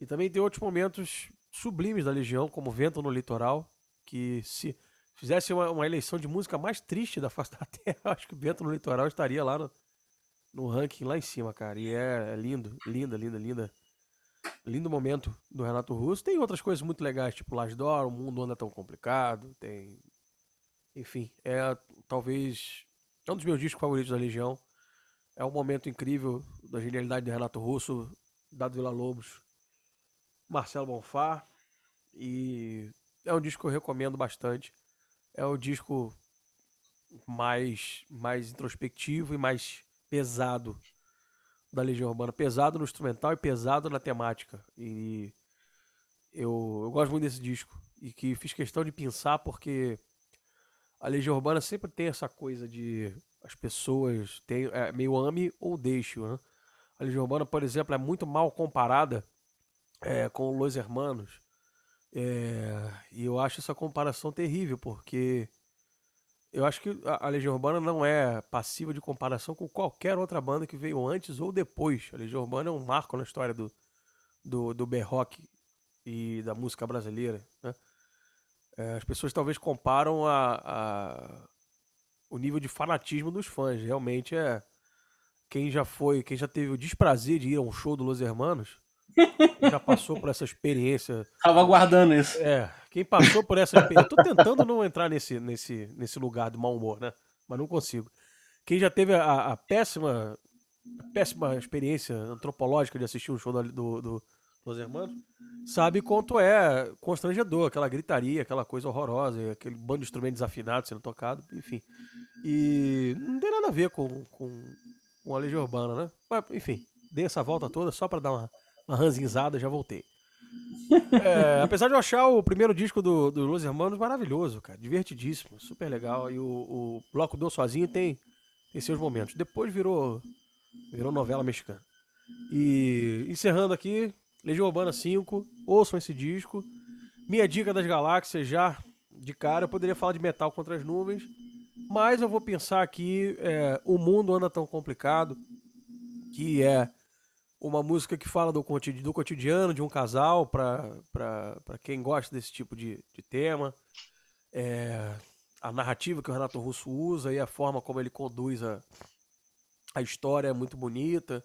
E também tem outros momentos sublimes da Legião, como Vento no Litoral, que se fizesse uma, uma eleição de música mais triste da face da [LAUGHS] Terra, acho que Vento no Litoral estaria lá no, no ranking lá em cima, cara. E é, é lindo, linda, linda, linda. Lindo momento do Renato Russo. Tem outras coisas muito legais, tipo Lasdor, o mundo anda tão complicado. Tem. Enfim, é talvez. É um dos meus discos favoritos da Legião. É um momento incrível da genialidade do Renato Russo, Dado Vila Lobos, Marcelo Bonfá. E é um disco que eu recomendo bastante. É o disco mais, mais introspectivo e mais pesado da Legião Urbana. Pesado no instrumental e pesado na temática. E eu, eu gosto muito desse disco. E que fiz questão de pensar porque a Legião Urbana sempre tem essa coisa de as pessoas tem, é, meio ame ou deixe. Né? A Legião Urbana, por exemplo, é muito mal comparada é, com Los Hermanos. É, e eu acho essa comparação terrível, porque eu acho que a Legião Urbana não é passiva de comparação com qualquer outra banda que veio antes ou depois. A Legião Urbana é um marco na história do, do, do rock e da música brasileira. Né? É, as pessoas talvez comparam a, o nível de fanatismo dos fãs. Realmente é. Quem já foi, quem já teve o desprazer de ir a um show do Los Hermanos, [LAUGHS] já passou por essa experiência. Tava aguardando isso. É, quem passou por essa experiência. Tô tentando não entrar nesse, nesse, nesse lugar do mau humor, né? Mas não consigo. Quem já teve a, a péssima, a péssima experiência antropológica de assistir um show do, do, do Los Hermanos, sabe quanto é constrangedor, aquela gritaria, aquela coisa horrorosa, aquele bando de instrumentos desafinados sendo tocado, enfim. E não tem nada a ver com, com, com a Legião Urbana, né? Mas, enfim, dei essa volta toda só para dar uma uma ranzinzada, já voltei. [LAUGHS] É, apesar de eu achar o primeiro disco do, do Los Hermanos maravilhoso, cara, divertidíssimo, super legal. E o, o Bloco do Sozinho tem, tem seus momentos. Depois virou, virou novela mexicana. E encerrando aqui, Legião Urbana 5, ouçam esse disco. Minha dica das galáxias já de cara, eu poderia falar de Metal contra as Nuvens, mas eu vou pensar aqui, é, o mundo anda tão complicado, que é uma música que fala do, do cotidiano de um casal, para quem gosta desse tipo de, de tema. É, a narrativa que o Renato Russo usa e a forma como ele conduz a, a história é muito bonita.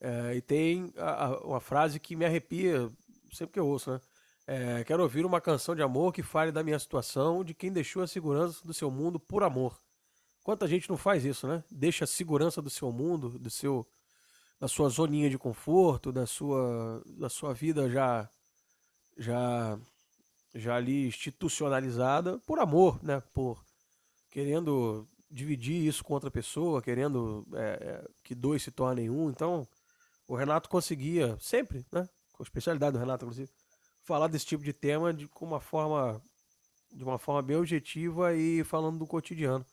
É, e tem a, a, uma frase que me arrepia sempre que eu ouço, né? É, quero ouvir uma canção de amor que fale da minha situação, de quem deixou a segurança do seu mundo por amor. Quanta gente não faz isso, né? Deixa a segurança do seu mundo, do seu da sua zoninha de conforto, da sua, da sua vida já já já ali institucionalizada por amor, né? Por querendo dividir isso com outra pessoa, querendo é, é, que dois se tornem um. Então, o Renato conseguia sempre, né? Com a especialidade do Renato, inclusive, falar desse tipo de tema de com uma forma de uma forma bem objetiva e falando do cotidiano.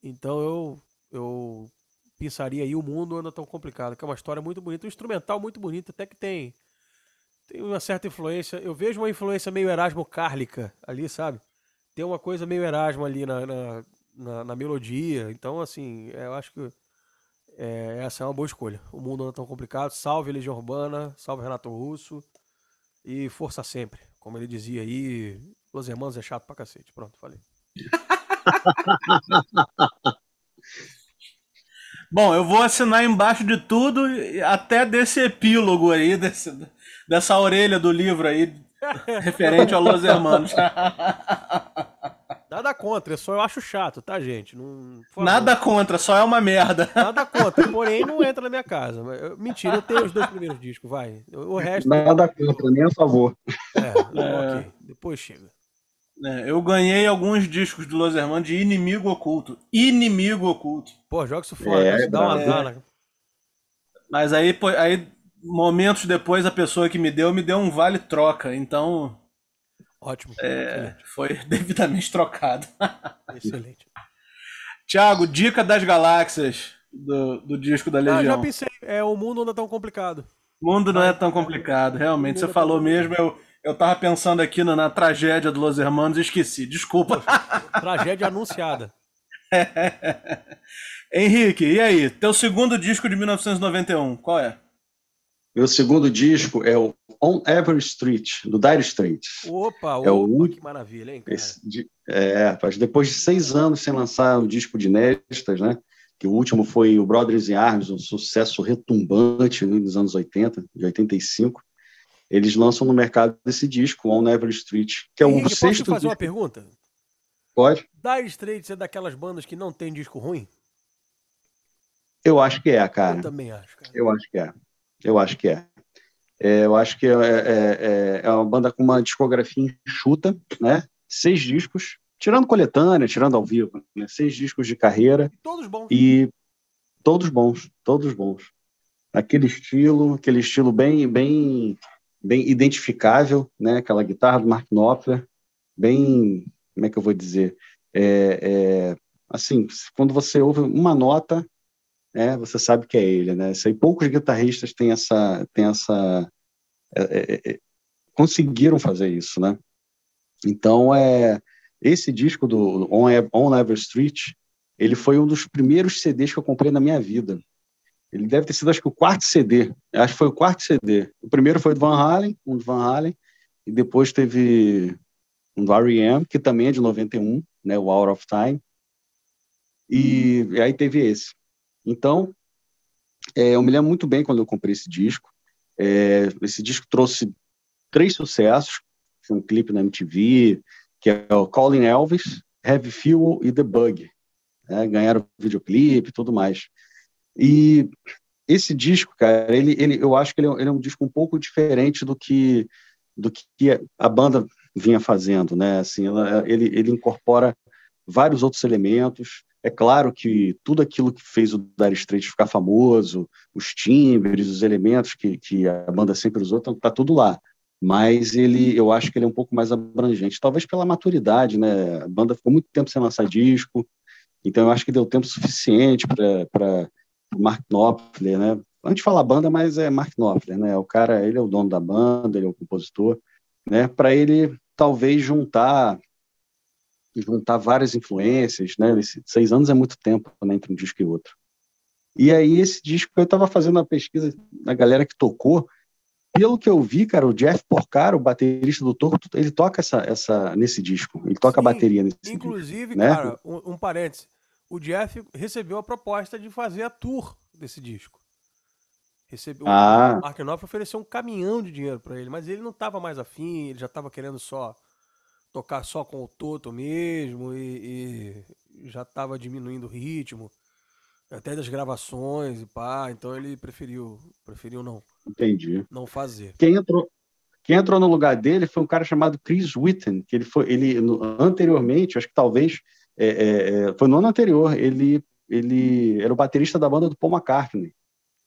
Então eu eu pensaria aí o mundo anda tão complicado, que é uma história muito bonita, um instrumental muito bonito, até que tem tem uma certa influência. Eu vejo uma influência meio Erasmo Cárlica ali, sabe? Tem uma coisa meio Erasmo ali na, na, na, na melodia. Então, assim, eu acho que é, essa é uma boa escolha. O mundo anda tão complicado. Salve Legião Urbana, salve Renato Russo e força sempre. Como ele dizia aí, Los Hermanos é chato pra cacete. Pronto, falei. [LAUGHS] Bom, eu vou assinar embaixo de tudo, até desse epílogo aí, desse, dessa orelha do livro aí, [LAUGHS] referente ao Los Hermanos. [LAUGHS] Nada contra, só eu acho chato, tá, gente? Não, Nada contra, só é uma merda. Nada [LAUGHS] contra, porém não entra na minha casa. Mentira, eu tenho os dois primeiros discos, vai. O resto. Nada contra, nem a favor. É, [LAUGHS] é... ok. Depois chega. É, eu ganhei alguns discos do Los Hermanos de Inimigo Oculto. Inimigo Oculto. Pô, joga isso fora, é, dá uma dana. Mas aí, aí, momentos depois, a pessoa que me deu, me deu um vale-troca. Então. Ótimo. É, foi [LAUGHS] devidamente trocado. Excelente. Tiago, dica das galáxias do, do disco da Legião. Ah, já pensei. É, o mundo não é tão complicado. O mundo não é tão complicado, realmente. Você é falou mesmo, eu eu tava pensando aqui na, na tragédia do Los Hermanos e esqueci. Desculpa. tragédia anunciada. [LAUGHS] Henrique, e aí? Teu segundo disco de 1991, qual é? Meu segundo disco é o On Every Street, do Dire Straits. Opa, é opa, o... que maravilha, hein, cara? Esse, é, depois de seis anos sem lançar o um disco de inéditas, né? Que o último foi o Brothers in Arms, um sucesso retumbante né, nos anos 80, de 85. Eles lançam no mercado esse disco, On Every Street, que é o Henrique, sexto. Posso fazer disco. uma pergunta? Pode. Dire Straits é daquelas bandas que não tem disco ruim? Eu acho que é, cara. Eu também acho, cara. Eu acho que é. Eu acho que é. é eu acho que é, é, é, é, uma banda com uma discografia enxuta, né? Seis discos, tirando coletânea, tirando ao vivo, né? Seis discos de carreira. E todos bons. E todos bons, todos bons. Aquele estilo, aquele estilo bem, bem, bem identificável, né? Aquela guitarra do Mark Knopfler, bem, como é que eu vou dizer? É, é, assim, quando você ouve uma nota, é, você sabe que é ele, né? Sei, poucos guitarristas têm essa, têm essa é, é, é, conseguiram fazer isso, né? Então, é, esse disco do On, On Ever Street, ele foi um dos primeiros CDs que eu comprei na minha vida. Ele deve ter sido, acho que, o quarto CD. Acho que foi o quarto CD. O primeiro foi do Van Halen, um do Van Halen, e depois teve um do R.E.M., que também é de 91, né, o Hour of Time. E, e aí teve esse. Então, é, eu me lembro muito bem quando eu comprei esse disco. É, esse disco trouxe três sucessos, um clipe na MTV, que é o Calling Elvis, Heavy Fuel e The Bug. Né? Ganharam videoclipe e tudo mais. E esse disco, cara, ele, ele, eu acho que ele é, ele é um disco um pouco diferente do que do que a banda vinha fazendo, né? Assim, ela, ele, ele incorpora vários outros elementos. É claro que tudo aquilo que fez o Dire Straits ficar famoso, os timbres, os elementos que, que a banda sempre usou, tá, tá tudo lá. Mas ele, eu acho que ele é um pouco mais abrangente, talvez pela maturidade, né? A banda ficou muito tempo sem lançar disco, então eu acho que deu tempo suficiente para Mark Knopfler, né? A gente fala banda, mas é Mark Knopfler, né? O cara, ele é o dono da banda, ele é o compositor, né? Para ele talvez juntar juntar várias influências, né? Esses seis anos é muito tempo né, entre um disco e outro. E aí esse disco eu estava fazendo a pesquisa da galera que tocou, pelo que eu vi, cara, o Jeff Porcaro, o baterista do Torto, ele toca essa, essa nesse disco, ele toca Sim, a bateria nesse inclusive, disco. Inclusive, né? cara, um, um parênteses, o Jeff recebeu a proposta de fazer a tour desse disco. Recebeu, ah. O Mark Knopfler ofereceu um caminhão de dinheiro para ele, mas ele não estava mais afim, ele já estava querendo só tocar só com o Toto mesmo e, e já estava diminuindo o ritmo, até das gravações e pá, então ele preferiu, preferiu não. Entendi. Não fazer. Quem entrou, quem entrou no lugar dele foi um cara chamado Chris Whitten, que ele foi, ele no, anteriormente, acho que talvez é, é, é, foi no ano anterior, ele ele era o baterista da banda do Paul McCartney.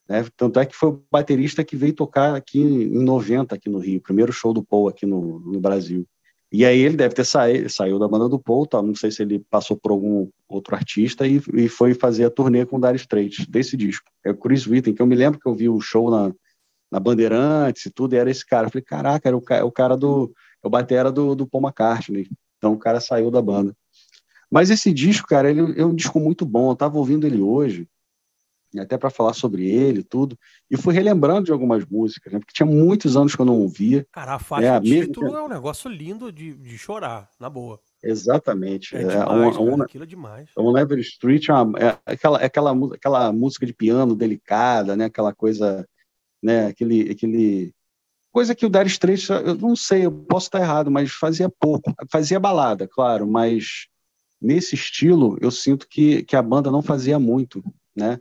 Né? Tanto é que foi o baterista que veio tocar aqui em 90, aqui no Rio, primeiro show do Paul aqui no, no Brasil. E aí ele deve ter saído, saiu da banda do Paul, tá? não sei se ele passou por algum outro artista e, e foi fazer a turnê com o Dire Straits, desse disco. É o Chris Whitten, que eu me lembro que eu vi o show na, na Bandeirantes e tudo, e era esse cara. Eu falei, caraca, era o, o cara do... É o batera do, do Paul McCartney. Então o cara saiu da banda. Mas esse disco, cara, ele é um disco muito bom. Eu tava ouvindo ele hoje, até para falar sobre ele e tudo, e fui relembrando de algumas músicas, né? Porque tinha muitos anos que eu não ouvia. Cara, a faixa de é, título é um negócio lindo de, de chorar, na boa. Exatamente. É, é demais, é, cara, aquilo é demais. On Never Street é, uma, é aquela, é aquela, aquela música de piano delicada, né? Aquela coisa, né? Aquele, aquele coisa que o Dire Straits, eu não sei, eu posso estar errado, mas fazia pouco. Fazia balada, claro, mas nesse estilo eu sinto que, que a banda não fazia muito, né?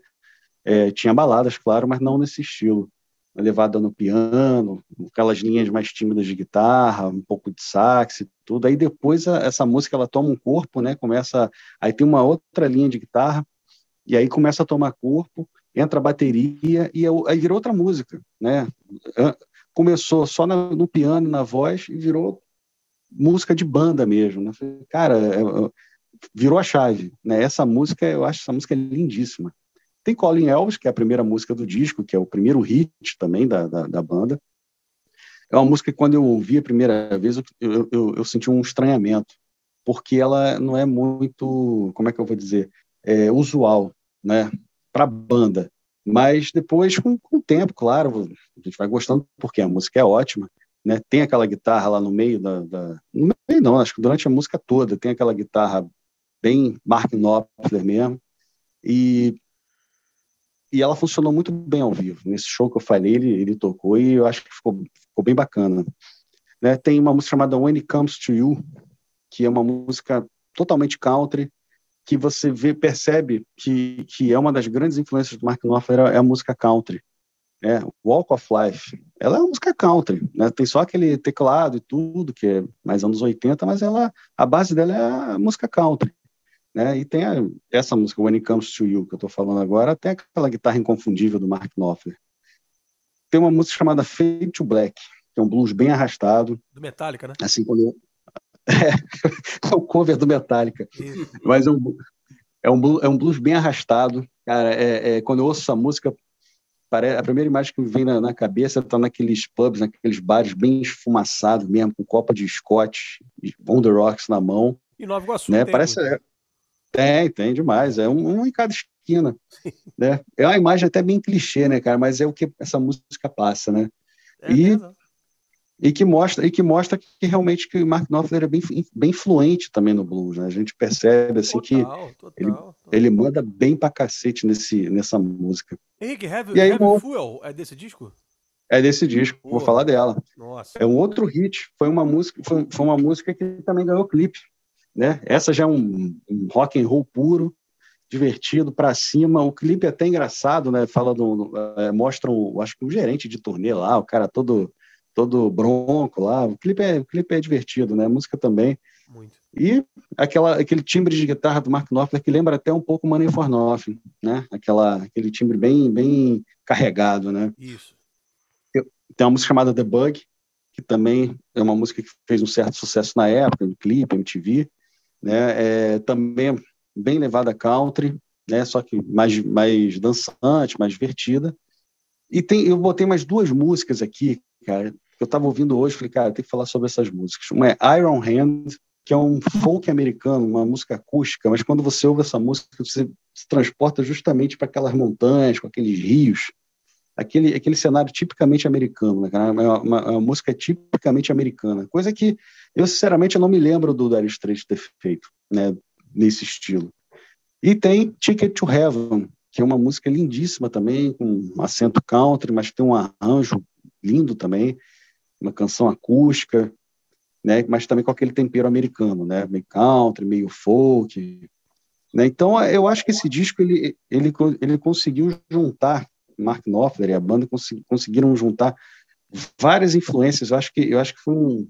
É, tinha baladas, claro, mas não nesse estilo. Levada no piano, aquelas linhas mais tímidas de guitarra, um pouco de sax e tudo. Aí depois a, essa música ela toma um corpo, né? Começa, aí tem uma outra linha de guitarra e aí começa a tomar corpo, entra a bateria e aí virou outra música, né? Começou só no piano, na voz e virou música de banda mesmo, né? Cara, é, é, virou a chave, né? Essa música, eu acho essa música lindíssima. Tem Colin Elvis, que é a primeira música do disco, que é o primeiro hit também da, da, da banda. É uma música que quando eu ouvi a primeira vez, eu, eu, eu, senti um estranhamento, porque ela não é muito, como é que eu vou dizer, é, usual. né, para banda. Mas depois, com, com o tempo, claro, a gente vai gostando, porque a música é ótima, né? Tem aquela guitarra lá no meio da, da, No meio não, acho que durante a música toda tem aquela guitarra bem Mark Knopfler mesmo. E, e ela funcionou muito bem ao vivo. Nesse show que eu falei, ele, ele tocou e eu acho que ficou, ficou bem bacana. Né? Tem uma música chamada When It Comes to You, que é uma música totalmente country, que você vê, percebe que, que é uma das grandes influências do Mark Knopfler, é a música country. É, Walk of Life. Ela é uma música country, né? Tem só aquele teclado e tudo, que é mais anos 80, mas ela, a base dela é a música country. Né? E tem a, essa música, When It Comes to You, que eu estou falando agora, tem aquela guitarra inconfundível do Mark Knopfler. Tem uma música chamada Fade to Black, que é um blues bem arrastado. Do Metallica, né? Assim, quando eu... [LAUGHS] é, é o cover do Metallica. Isso. Mas é um, é, um blues, é um blues bem arrastado. Cara, é, é, quando eu ouço essa música, a primeira imagem que me vem na, na cabeça é tá naqueles pubs, naqueles bares bem esfumaçados mesmo, com copa de Scott, on the rocks na mão. E Nova Iguaçu né? Parece, é, tem, tem demais. É um, um em cada esquina. [LAUGHS] né? É uma imagem até bem clichê, né, cara? Mas é o que essa música passa, né? É e, e que mostra e que mostra que realmente que o Mark Knopfler é bem, bem influente também no blues, né? A gente percebe assim total, que total, ele, total. ele manda bem pra cacete nesse, nessa música. Henrique, Heavy, e aí, Heavy Fuel é desse disco? É desse disco, Pô, vou falar dela. Nossa. É um outro hit, foi uma música, foi, foi uma música que também ganhou clipe né? Essa já é um, um rock and roll puro, divertido para cima. O clipe é até engraçado, né? Fala do, é, mostra um, acho que um gerente de turnê lá, o cara todo todo bronco lá. O clipe é, o clipe é divertido, né? A música também. Muito. E aquela, aquele timbre de guitarra do Mark Knopfler que lembra até um pouco Money for Nothing, né? Aquela, aquele timbre bem, bem carregado, né? Isso. Tem uma música chamada The Bug, que também é uma música que fez um certo sucesso na época, no clipe, MTV né? É, também bem levada country, né? Só que mais mais dançante, mais divertida. E tem, eu botei mais duas músicas aqui, cara, que eu estava ouvindo hoje, falei, cara, tem que falar sobre essas músicas. Uma é Iron Hand, que é um folk americano, uma música acústica, mas quando você ouve essa música, você se transporta justamente para aquelas montanhas, com aqueles rios, aquele, aquele cenário tipicamente americano, né, cara? É uma, uma, uma, música tipicamente americana, coisa que eu, sinceramente, não me lembro do Dire Straits ter feito, né, nesse estilo. E tem Ticket to Heaven, que é uma música lindíssima também, com acento country, mas tem um arranjo lindo também, uma canção acústica, né, mas também com aquele tempero americano, né, meio country, meio folk, né? Então, eu acho que esse disco ele, ele, ele conseguiu juntar Mark Knopfler e a banda conseguiram juntar várias influências. Eu acho que eu acho que foi um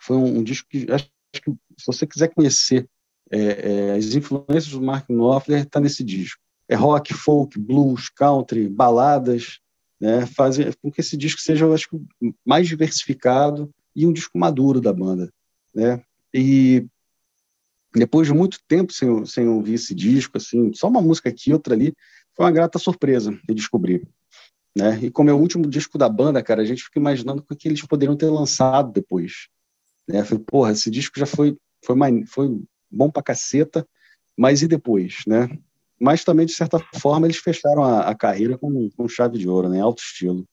foi um, disco que acho que se você quiser conhecer é, é, as influências do Mark Knopfler está nesse disco. É rock, folk, blues, country, baladas, né? Fazem com que esse disco seja, eu acho, mais diversificado e um disco maduro da banda, né? E depois de muito tempo sem, sem ouvir esse disco, assim, só uma música aqui, outra ali, foi uma grata surpresa de descobrir. Né? E como é o último disco da banda, cara, a gente fica imaginando o que eles poderiam ter lançado depois. Né? Falei, porra, esse disco já foi, foi, foi bom pra caceta, mas e depois, né? Mas também, de certa forma, eles fecharam a, a carreira com, com chave de ouro, né? Alto estilo.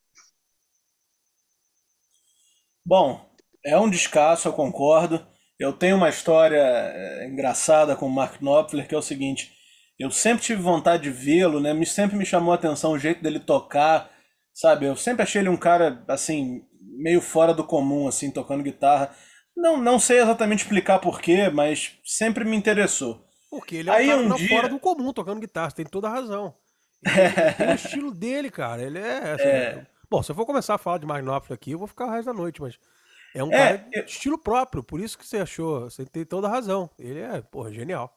Bom, é um descasso, eu concordo. Eu tenho uma história eh, engraçada com o Mark Knopfler, que é o seguinte eu sempre tive vontade de vê-lo, né? Me sempre me chamou a atenção o jeito dele tocar, sabe? Eu sempre achei ele um cara assim meio fora do comum, assim, tocando guitarra. Não, não sei exatamente explicar porquê, mas sempre me interessou. Porque ele é Aí, um cara um dia... fora do comum tocando guitarra, tem toda a razão. [LAUGHS] Ele, tem o estilo dele, cara. Ele é, assim, é. Bom, se eu for começar a falar de Magnópolis aqui, eu vou ficar o resto da noite, mas é um é, cara de estilo próprio, por isso que você achou, você tem toda a razão. Ele é, porra, genial.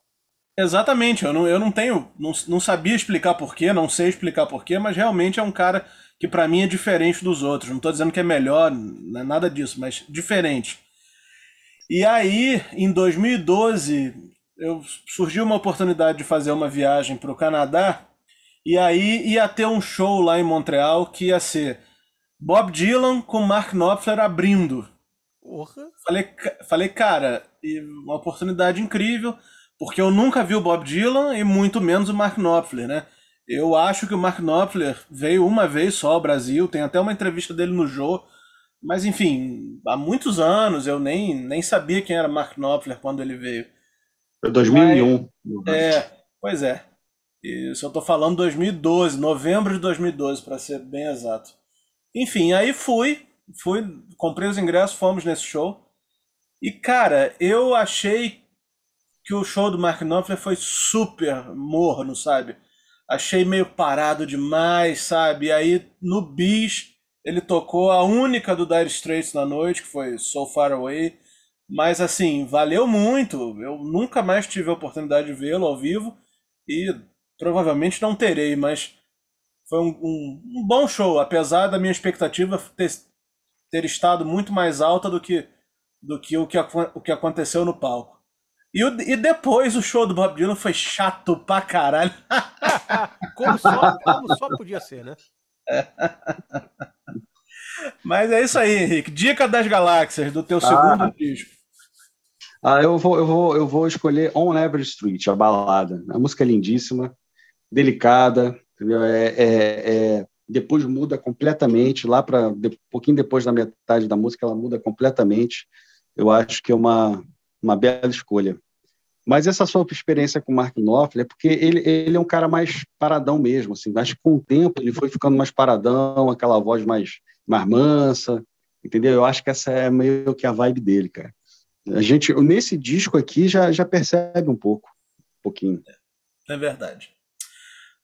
Exatamente, eu não, eu não tenho, não, não sabia explicar porquê, não sei explicar porquê, mas realmente é um cara que para mim é diferente dos outros. Não estou dizendo que é melhor, não é nada disso, mas diferente. E aí, em 2012, eu surgiu uma oportunidade de fazer uma viagem para o Canadá, e aí ia ter um show lá em Montreal que ia ser Bob Dylan com Mark Knopfler abrindo. Porra. Falei, falei, cara, uma oportunidade incrível Porque eu nunca vi o Bob Dylan e muito menos o Mark Knopfler, né? Eu acho que o Mark Knopfler veio uma vez só ao Brasil, tem até uma entrevista dele no Jô, mas enfim, há muitos anos eu nem, nem sabia quem era Mark Knopfler quando ele veio. Foi 2001. Mas, é, pois é. Isso eu tô falando 2012, novembro de 2012, para ser bem exato. Enfim, aí fui, fui, comprei os ingressos, fomos nesse show. E cara, eu achei que o show do Mark Knopfler foi super morno, sabe? Achei meio parado demais, sabe? E aí no bis ele tocou a única do Dire Straits na noite, que foi So Far Away. Mas assim, valeu muito. Eu nunca mais tive a oportunidade de vê-lo ao vivo e provavelmente não terei, mas foi um, um, um, bom show, apesar da minha expectativa ter, ter estado muito mais alta do que, do que, o, que o que aconteceu no palco. E, o, e depois o show do Bob Dylan foi chato pra caralho. [LAUGHS] como, só, como só podia ser, né? [LAUGHS] Mas é isso aí, Henrique. Dica das galáxias do teu ah. segundo disco. Ah, eu vou, eu vou, eu vou escolher On Every Street, a balada. A música é lindíssima, delicada, entendeu? É, é, é depois muda completamente lá para um pouquinho depois da metade da música ela muda completamente. Eu acho que é uma uma bela escolha. Mas essa sua experiência com o Mark Knopfler é porque ele, ele é um cara mais paradão mesmo, assim. Acho que com o tempo ele foi ficando mais paradão, aquela voz mais, mais mansa, entendeu? Eu acho que essa é meio que a vibe dele, cara. A gente, nesse disco aqui, já, já percebe um pouco, um pouquinho. É verdade.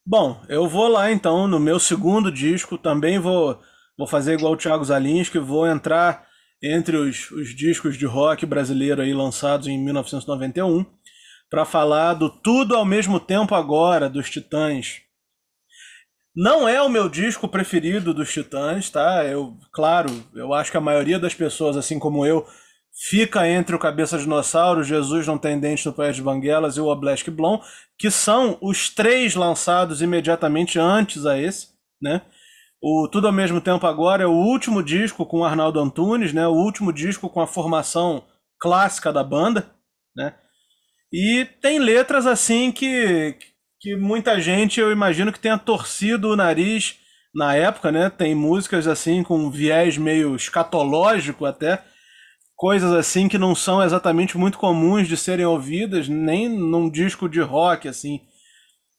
Bom, eu vou lá então no meu segundo disco, também vou, vou fazer igual o Thiago Zalinski, vou entrar entre os, os discos de rock brasileiro aí lançados em 1991 para falar do Tudo ao Mesmo Tempo Agora, dos Titãs. Não é o meu disco preferido dos Titãs, tá? Eu, claro, eu acho que a maioria das pessoas, assim como eu, fica entre o Cabeça Dinossauro, Jesus Não Tem Dente no País de Banguelas e o Oblasque Blon, que são os três lançados imediatamente antes a esse, né? O Tudo ao Mesmo Tempo Agora é o último disco com o Arnaldo Antunes, né? O último disco com a formação clássica da banda, né? E tem letras assim que, que muita gente, eu imagino que tenha torcido o nariz na época, né? Tem músicas assim com viés meio escatológico até, coisas assim que não são exatamente muito comuns de serem ouvidas nem num disco de rock assim,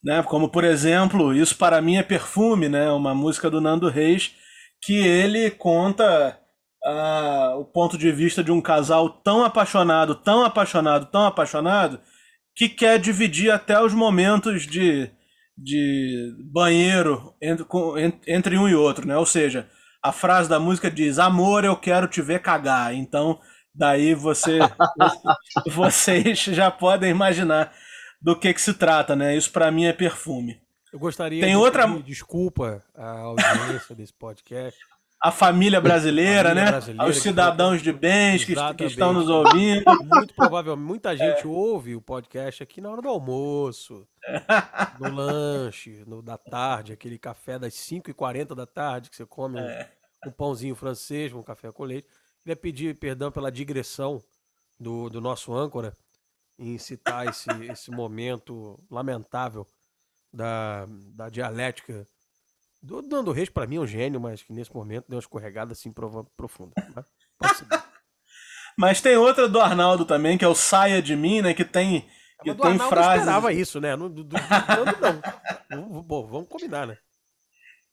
né? Como por exemplo, isso para mim é perfume, né? Uma música do Nando Reis que ele conta a, o ponto de vista de um casal tão apaixonado, tão apaixonado, tão apaixonado, que quer dividir até os momentos de, de banheiro entre, com, entre um e outro, né? Ou seja, a frase da música diz: Amor, eu quero te ver cagar. Então, daí você, [LAUGHS] vocês já podem imaginar do que, que se trata, né? Isso para mim é perfume. Eu gostaria Tem de outra... desculpa à audiência desse podcast a família brasileira, família né? Brasileira, Aos cidadãos de bens que, que, estão nos ouvindo. Muito provavelmente, muita gente é. ouve o podcast aqui na hora do almoço, no [LAUGHS] lanche, no, da tarde, aquele café das 5h40 da tarde que você come é. um, um, pãozinho francês, um café com leite. Queria pedir perdão pela digressão do, do nosso âncora em citar esse, esse momento lamentável da, da dialética do Nando Reis, para mim, é um gênio, mas que nesse momento deu uma escorregada assim profunda. Né? [LAUGHS] mas tem outra do Arnaldo também, que é o Saia de Mim, né? Que tem, que tem Arnaldo frases. esperava isso, né? Do, do, do Nando, não. Bom, vamos combinar, né?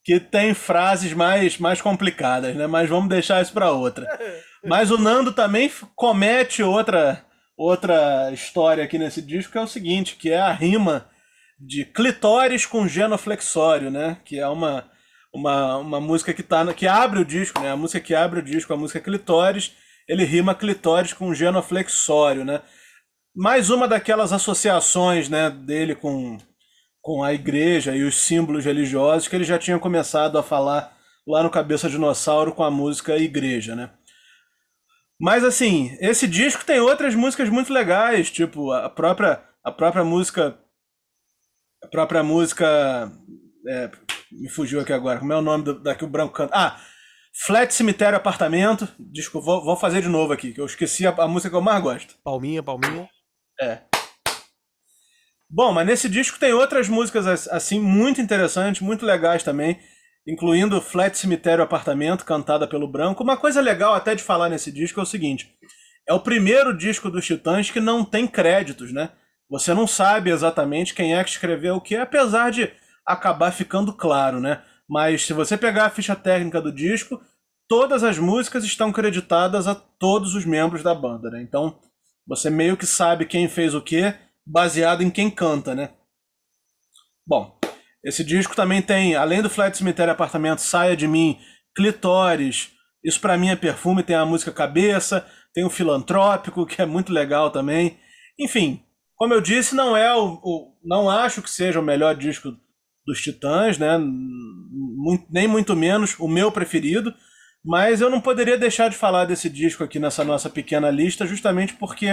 Que tem frases mais, mais complicadas, né? Mas vamos deixar isso para outra. Mas o Nando também comete outra, outra história aqui nesse disco, que é o seguinte, que é a rima de clitóris com genoflexório, né? Que é uma, uma, uma música que tá que abre o disco, né? A música que abre o disco, a música clitóris, ele rima clitóris com genoflexório, né? Mais uma daquelas associações, né, dele com com a igreja e os símbolos religiosos que ele já tinha começado a falar lá no Cabeça Dinossauro com a música Igreja, né? Mas assim, esse disco tem outras músicas muito legais, tipo a própria a própria música a própria música. É, me fugiu aqui agora. Como é o nome do, daqui o branco canta? Ah! Flat Cemitério Apartamento. Desculpa, vou, vou fazer de novo aqui, que eu esqueci a, a, música que eu mais gosto. Palminha, palminha. É. Bom, mas nesse disco tem outras músicas assim muito interessantes, muito legais também, incluindo Flat Cemitério Apartamento, cantada pelo Branco. Uma coisa legal até de falar nesse disco é o seguinte: é o primeiro disco dos Titãs que não tem créditos, né? Você não sabe exatamente quem é que escreveu o que, apesar de acabar ficando claro, né? Mas se você pegar a ficha técnica do disco, todas as músicas estão creditadas a todos os membros da banda, né? Então você meio que sabe quem fez o que baseado em quem canta, né? Bom, esse disco também tem, além do Flat Cemitério Apartamento, Saia de Mim, Clitóris, Isso Pra Mim é Perfume, tem a música Cabeça, tem o Filantrópico, que é muito legal também. Enfim, como eu disse, não é o, o não acho que seja o melhor disco dos Titãs, né? Muito, nem muito menos o meu preferido, mas eu não poderia deixar de falar desse disco aqui nessa nossa pequena lista, justamente porque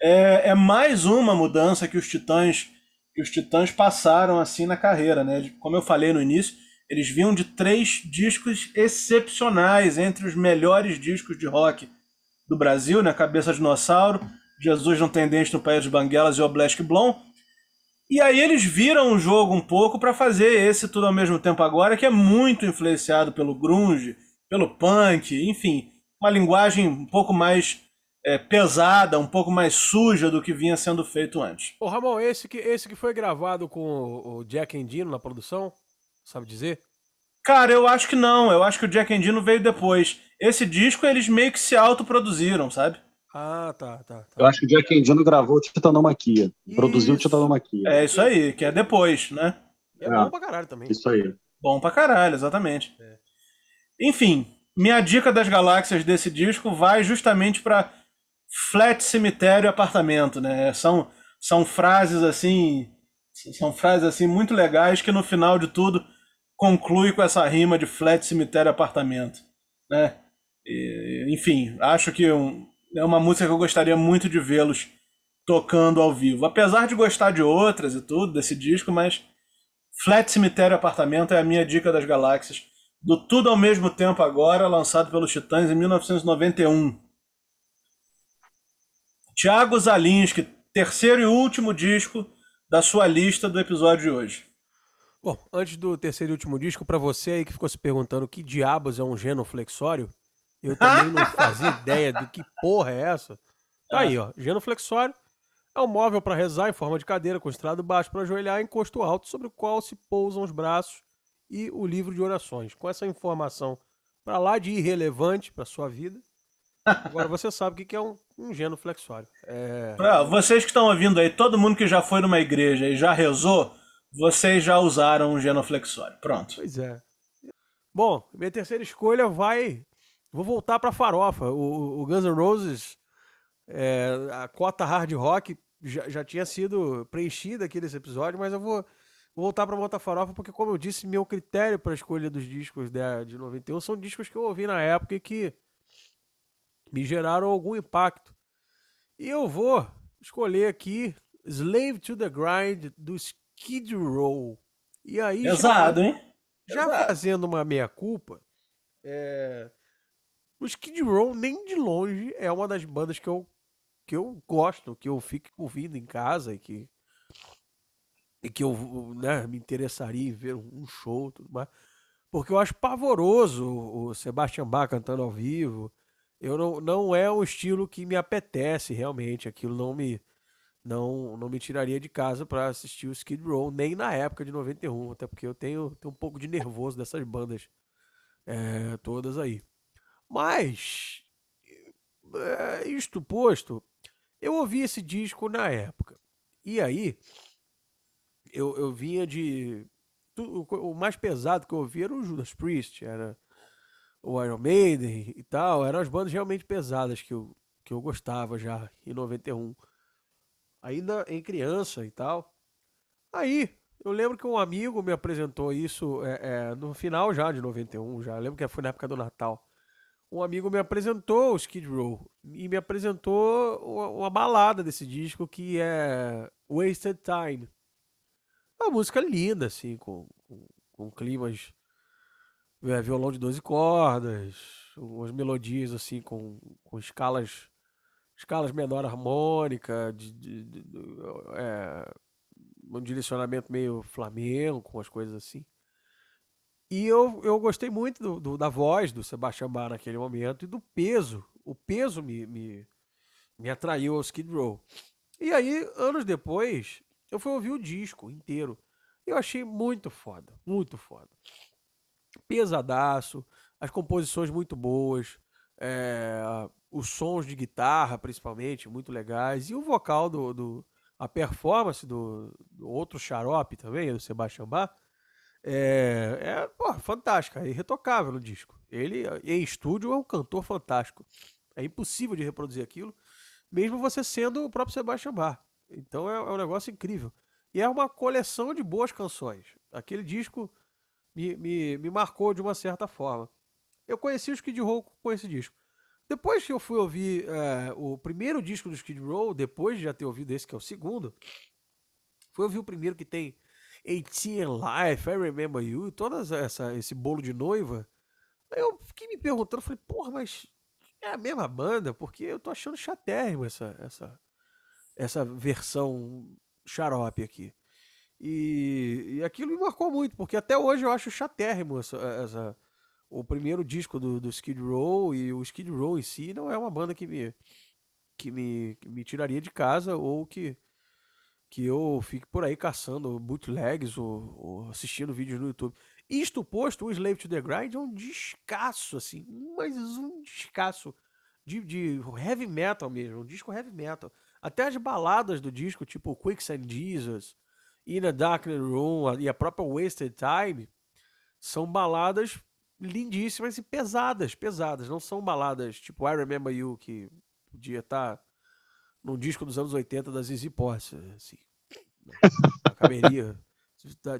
é, é mais uma mudança que os Titãs que os Titãs passaram assim na carreira, né? Como eu falei no início, eles vinham de três discos excepcionais, entre os melhores discos de rock do Brasil, né? Cabeça de Dinossauro, Jesus não tem dente no País dos Banguelas e o Black Blonde. E aí eles viram o jogo um pouco para fazer esse tudo ao mesmo tempo agora, que é muito influenciado pelo grunge, pelo punk, enfim, uma linguagem um pouco mais é, pesada, um pouco mais suja do que vinha sendo feito antes. Ô Ramon, esse que, esse que foi gravado com o Jack Endino na produção, sabe dizer? Cara, eu acho que não. Eu acho que o Jack Endino veio depois. Esse disco eles meio que se autoproduziram, sabe? Ah, tá, tá, tá. Eu acho que o Jack Endino gravou o Titanomaquia. Isso. Produziu o Titanomaquia. É isso aí, que é depois, né? É, é bom pra caralho também. Isso aí. Bom pra caralho, exatamente. É. Enfim, minha dica das galáxias desse disco vai justamente para flat cemitério apartamento, né? São, são frases assim, são frases assim muito legais que no final de tudo conclui com essa rima de flat cemitério apartamento, né? E, enfim, acho que um, é uma música que eu gostaria muito de vê-los tocando ao vivo. Apesar de gostar de outras e tudo desse disco, mas Flat Cemitério Apartamento é a minha dica das galáxias. Do Tudo ao Mesmo Tempo Agora, lançado pelos Titãs em 1991. Tiago Zalinski, terceiro e último disco da sua lista do episódio de hoje. Bom, antes do terceiro e último disco, para você aí que ficou se perguntando que diabos é um genoflexório, eu também não [LAUGHS] fazia ideia do que porra é essa. Tá aí, ó. Genuflexório é um móvel para rezar em forma de cadeira, com estrado baixo para ajoelhar e encosto alto, sobre o qual se pousam os braços e o livro de orações. Com essa informação para lá de irrelevante para sua vida, agora você sabe o que é um, um genuflexório. É... Pra vocês que estão ouvindo aí, todo mundo que já foi numa igreja e já rezou, vocês já usaram um genuflexório. Pronto. Pois é. Bom, minha terceira escolha vai Vou voltar para farofa. O, o, Guns N' Roses, é, a cota hard rock já, já tinha sido preenchida aqui nesse episódio, mas eu vou, vou voltar para voltar farofa porque, como eu disse, meu critério para a escolha dos discos de, de 91 são discos que eu ouvi na época e que me geraram algum impacto. E eu vou escolher aqui Slave to the Grind do Skid Row. E aí, Pesado, já, hein? Já fazendo uma meia-culpa, é, o Skid Row, nem de longe, é uma das bandas que eu, que eu gosto, que eu fico ouvindo em casa e que, e que eu né, me interessaria em ver um show tudo mais. Porque eu acho pavoroso o Sebastian Bach cantando ao vivo. Eu não, não é um estilo que me apetece realmente. Aquilo não me não, não me tiraria de casa para assistir o Skid Row, nem na época de 91, até porque eu tenho, tenho um pouco de nervoso dessas bandas é, todas aí. Mas, é, isto posto, eu ouvi esse disco na época. E aí, eu, eu vinha de. O mais pesado que eu ouvi era o Judas Priest, era o Iron Maiden e tal. Eram as bandas realmente pesadas que eu, que eu gostava já em 91. Ainda em criança e tal. Aí, eu lembro que um amigo me apresentou isso é, é, no final já de 91, já. Eu lembro que foi na época do Natal um amigo me apresentou o Skid Row e me apresentou uma, uma balada desse disco que é Wasted Time. Uma música linda, assim, com, com, com climas. É, violão de 12 cordas, umas melodias assim com, com escalas escalas menor harmônica, de, de, de, é, um direcionamento meio flamengo, com as coisas assim. E eu, eu gostei muito do, do, da voz do Sebastian Bach naquele momento e do peso. O peso me, me, me atraiu ao Skid Row. E aí, anos depois, eu fui ouvir o disco inteiro. E eu achei muito foda, muito foda. Pesadaço, as composições muito boas, é, os sons de guitarra, principalmente, muito legais. E o vocal do. do a performance do, do outro xarope também, do Sebastian Bach, é, é pô, fantástica, é irretocável no disco. Ele, em estúdio, é um cantor fantástico. É impossível de reproduzir aquilo, mesmo você sendo o próprio Sebastian Bach. Então é, é um negócio incrível. E é uma coleção de boas canções. Aquele disco me, me, me marcou de uma certa forma. Eu conheci o Skid Row com esse disco. Depois que eu fui ouvir é, o primeiro disco do Skid Row, depois de já ter ouvido esse que é o segundo, fui ouvir o primeiro que tem 18 Life, I Remember You, todo essa, esse bolo de noiva. Eu fiquei me perguntando, falei, porra, mas é a mesma banda? Porque eu tô achando chatérrimo essa, essa, essa versão xarope aqui. E, e aquilo me marcou muito, porque até hoje eu acho chatérrimo essa, essa, o primeiro disco do, do Skid Row e o Skid Row em si não é uma banda que me, que me, que me tiraria de casa ou que, que eu fique por aí caçando bootlegs ou, ou assistindo vídeos no YouTube. Isto posto, o Slave to the Grind é um descasso, assim, mas um descasso de, de heavy metal mesmo, um disco heavy metal. Até as baladas do disco, tipo Quicksand Jesus, In a Darkened Room e a própria Wasted Time, são baladas lindíssimas e pesadas, pesadas. Não são baladas tipo I Remember You, que podia estar tá num disco dos anos 80 da Zizi Posse, assim. [LAUGHS] Caberia.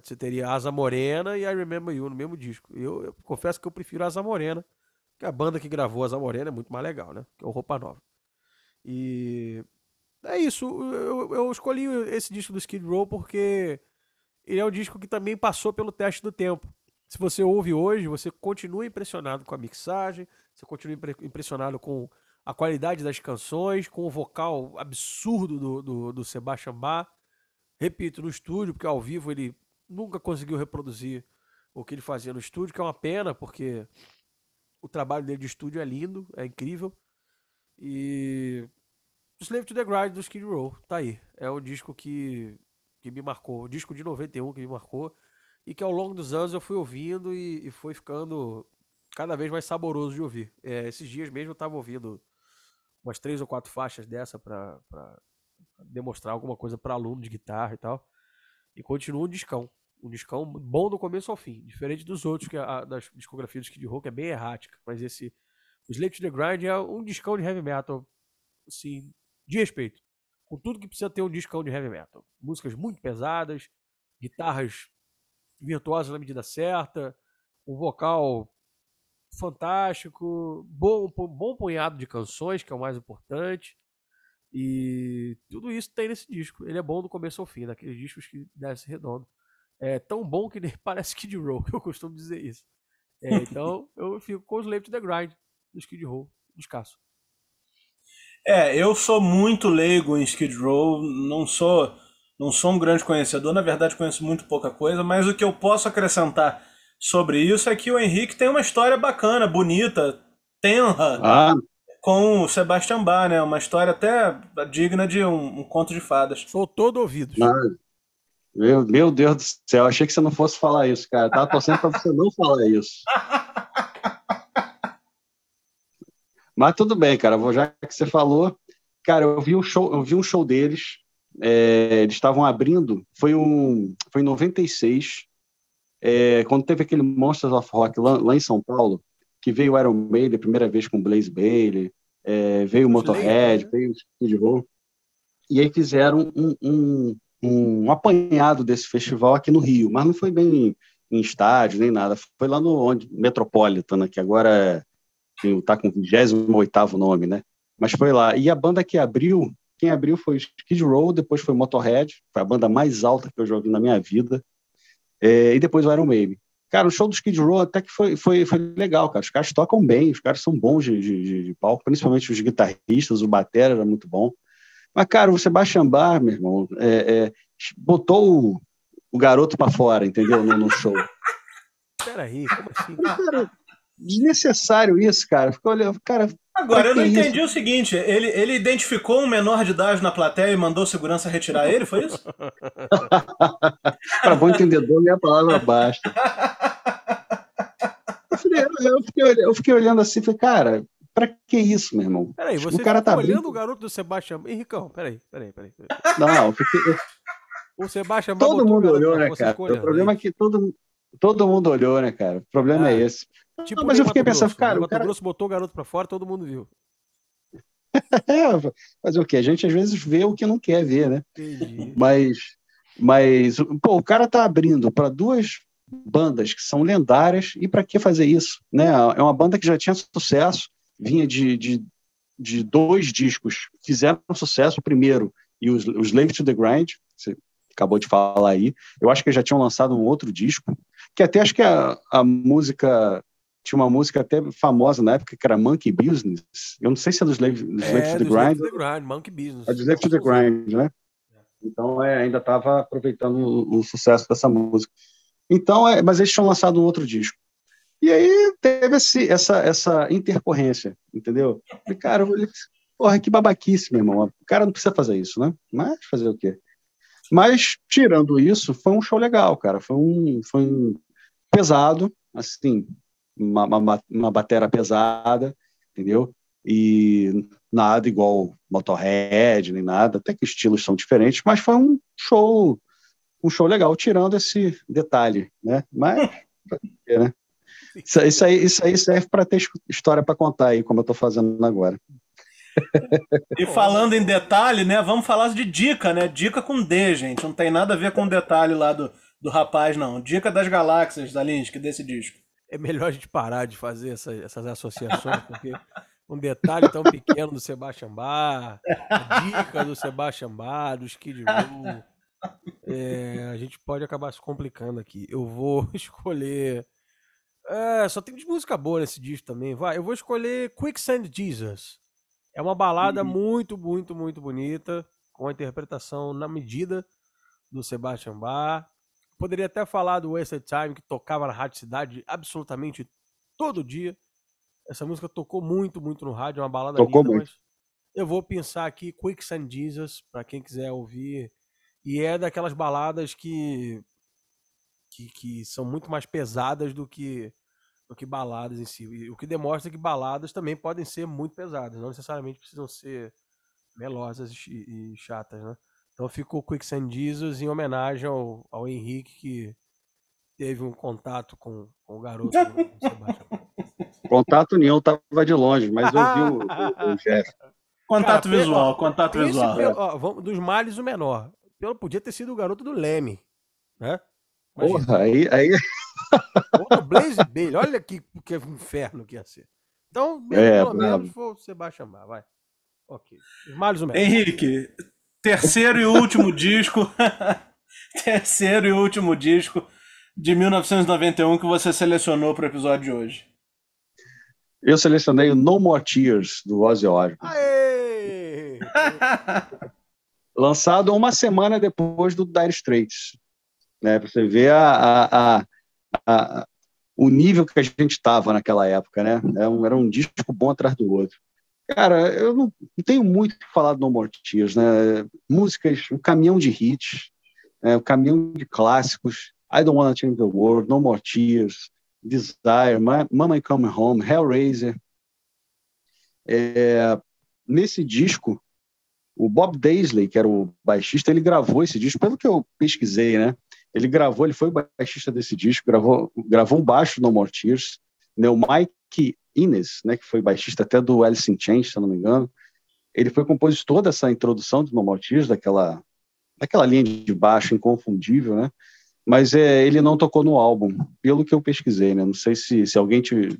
Você teria Asa Morena e I Remember You no mesmo disco. Eu, eu confesso que eu prefiro Asa Morena, que a banda que gravou Asa Morena é muito mais legal, né? Que é o Roupa Nova. E é isso. Eu, eu escolhi esse disco do Skid Row porque ele é um disco que também passou pelo teste do tempo. Se você ouve hoje, você continua impressionado com a mixagem, você continua impressionado com a qualidade das canções, com o vocal absurdo do, do, do Sebastian Bach. Repito, no estúdio, porque ao vivo ele nunca conseguiu reproduzir o que ele fazia no estúdio, que é uma pena, porque o trabalho dele de estúdio é lindo, é incrível. E Slave to the Grind do Skid Row, tá aí. É o disco que, que me marcou, o disco de 91 que me marcou e que ao longo dos anos eu fui ouvindo e, e foi ficando cada vez mais saboroso de ouvir. É, esses dias mesmo eu tava ouvindo umas três ou quatro faixas dessa para demonstrar alguma coisa para aluno de guitarra e tal. E continua um discão. Um discão bom do começo ao fim. Diferente dos outros, que a, das discografias do Skid Row, que é bem errática. Mas esse. Slave to the Grind é um discão de heavy metal. Assim, de respeito. Com tudo que precisa ter um discão de heavy metal. Músicas muito pesadas, guitarras virtuosas na medida certa, um vocal fantástico, bom, bom punhado de canções, que é o mais importante. E tudo isso tem nesse disco. Ele é bom do começo ao fim, daqueles discos que desce redondo. É tão bom que nem [LAUGHS] parece Kid Row, eu costumo dizer isso. É, então [LAUGHS] eu fico com os Slave to the Grind do Skid Row, descasso. É, eu sou muito leigo em Skid Row, não sou, não sou um grande conhecedor, na verdade conheço muito pouca coisa, mas o que eu posso acrescentar sobre isso é que o Henrique tem uma história bacana, bonita, tenra, ah. com o Sebastian Bach, né? Uma história até digna de um, um conto de fadas. Sou todo ouvido. Ah. Meu, meu Deus do céu, achei que você não fosse falar isso, cara. Tava torcendo pra você não falar isso. [LAUGHS] Mas tudo bem, cara. Vou, já que você falou, cara, eu vi um show, eu vi um show deles. É, eles estavam abrindo, foi um, foi em 96, é, quando teve aquele Monsters of Rock lá, lá, em São Paulo, que veio o Iron Maiden a primeira vez com Blaze Bailey, é, veio o Motorhead, veio o Skid Row, e aí fizeram um, um, um, apanhado desse festival aqui no Rio, mas não foi bem em estádio nem nada, foi lá no onde, Metropolitan, que agora é está com o 28 nome, né? Mas foi lá. E a banda que abriu, quem abriu foi Skid Row, depois foi Motorhead, foi a banda mais alta que eu já ouvi na minha vida, é, e depois o Iron Maiden. Cara, o show do Skid Row até que foi, foi, foi legal, cara. Os caras tocam bem, os caras são bons de, de, de palco, principalmente os guitarristas, o batera era muito bom. Mas, cara, o Sebastian Bach, meu irmão, é, é, botou o, o garoto para fora, entendeu? No, no show. [LAUGHS] Peraí, como assim? Cara, desnecessário isso, cara. Ficou olhando, cara. Agora, eu não entendi isso? o seguinte: ele, ele identificou um menor de idade na plateia e mandou segurança retirar ele, foi isso? [LAUGHS] Para bom entendedor, minha palavra basta. Eu fiquei, eu, fiquei, eu fiquei, olhando assim e falei, cara, pra que isso, meu irmão? Peraí, você o cara tá olhando o garoto do Sebastião. Henricão, peraí, peraí, peraí. peraí. Não, fiquei. O Sebastião Todo mundo olhou, né, cara? O problema é que todo, todo mundo olhou, né, cara? O problema é, é esse. Tipo não, mas eu fiquei pensando, cara. O cara... Grosso botou o garoto pra fora, todo mundo viu. [LAUGHS] é, fazer o quê? A gente às vezes vê o que não quer ver, né? Entendi. Mas, mas pô, o cara tá abrindo para duas bandas que são lendárias e para que fazer isso, né? É uma banda que já tinha sucesso, vinha de, de, de dois discos, fizeram sucesso o primeiro e os, os Slave to the Grind, você acabou de falar aí. Eu acho que já tinham lançado um outro disco, que até acho que a, a música tinha uma música até famosa na época que era Monkey Business. Eu não sei se é do Slave, do Slave é, to the Grind. To the grind Monkey Business. É do Slave to the Grind, né? Então é, ainda estava aproveitando o, o, sucesso dessa música. Então, é, mas eles tinham lançado um outro disco. E aí teve esse, essa, essa intercorrência, entendeu? E, cara, eu porra, que babaquice, meu irmão. O cara não precisa fazer isso, né? Mas fazer o quê? Mas, tirando isso, foi um show legal, cara. Foi um, foi um pesado, assim, uma, uma, uma bateria pesada, entendeu? E nada igual Motorhead, nem nada, até que estilos são diferentes, mas foi um show, um show legal, tirando esse detalhe, né? Mas, [LAUGHS] né? Isso, isso, aí, isso aí serve para ter história para contar aí, como eu estou fazendo agora. [LAUGHS] E falando em detalhe, né? Vamos falar de dica, né? Dica com D, gente. Não tem nada a ver com o detalhe lá do, do rapaz, não. Dica das galáxias da Linsky, desse disco. É melhor a gente parar de fazer essa, essas associações, porque um detalhe tão pequeno do Sebastian a dica do Sebastian Bach, do Skid Row, é, a gente pode acabar se complicando aqui. Eu vou [LAUGHS] escolher. É, só tem de música boa nesse disco também. Vai, eu vou escolher Quicksand Jesus. É uma balada uhum. muito, muito, muito bonita, com a interpretação na medida do Sebastian Bach. Poderia até falar do Wasted Time, que tocava na Rádio Cidade absolutamente todo dia. Essa música tocou muito, muito no rádio, é uma balada tocou linda, muito. eu vou pensar aqui Quicksand Jesus, para quem quiser ouvir. E é daquelas baladas que, que, que são muito mais pesadas do que do que baladas em si. O que demonstra que baladas também podem ser muito pesadas, não necessariamente precisam ser melosas e, e chatas, né? Então ficou Quicksand Jesus em homenagem ao, ao Henrique que teve um contato com, com o garoto [LAUGHS] Contato nenhum, tava de longe, mas eu vi o, o, o [LAUGHS] Jeff. Contato Cara, visual, contato visual. Pelo, ó, vamos, dos males o menor. Pelo, podia ter sido o garoto do Leme, né? Porra, aí, aí, [LAUGHS] Porra, Blaze Bailey, olha que, que inferno que ia ser. Então, é, pelo menos vou Sebastião Bach, vai. Ok. Os o Henrique, terceiro e último disco. [LAUGHS] terceiro e último disco de 1991 que você selecionou para o episódio de hoje. Eu selecionei o No More Tears, do Ozzy Osbourne. [LAUGHS] Lançado uma semana depois do Dire Straits. Né, pra você ver a, a, a, a, o nível que a gente estava naquela época, né? Era um, era um, disco bom atrás do outro. Cara, eu não, tenho muito o que falar do No More Tears, né? Músicas, um caminhão de hits, né? um caminhão de clássicos. I Don't Wanna Change the World, No More Tears, Desire, Mama Come Home, Hellraiser. É, nesse disco, o Bob Daisley, que era o baixista, ele gravou esse disco, pelo que eu pesquisei, né? Ele gravou, ele foi o baixista desse disco, gravou, gravou um baixo no More Tears, né, o Mike Innes, né, que foi baixista até do Alice in Chains, se eu não me engano, ele foi compositor dessa introdução do No daquela, daquela linha de baixo inconfundível, né, mas é, ele não tocou no álbum, pelo que eu pesquisei, né, não sei se, se alguém te,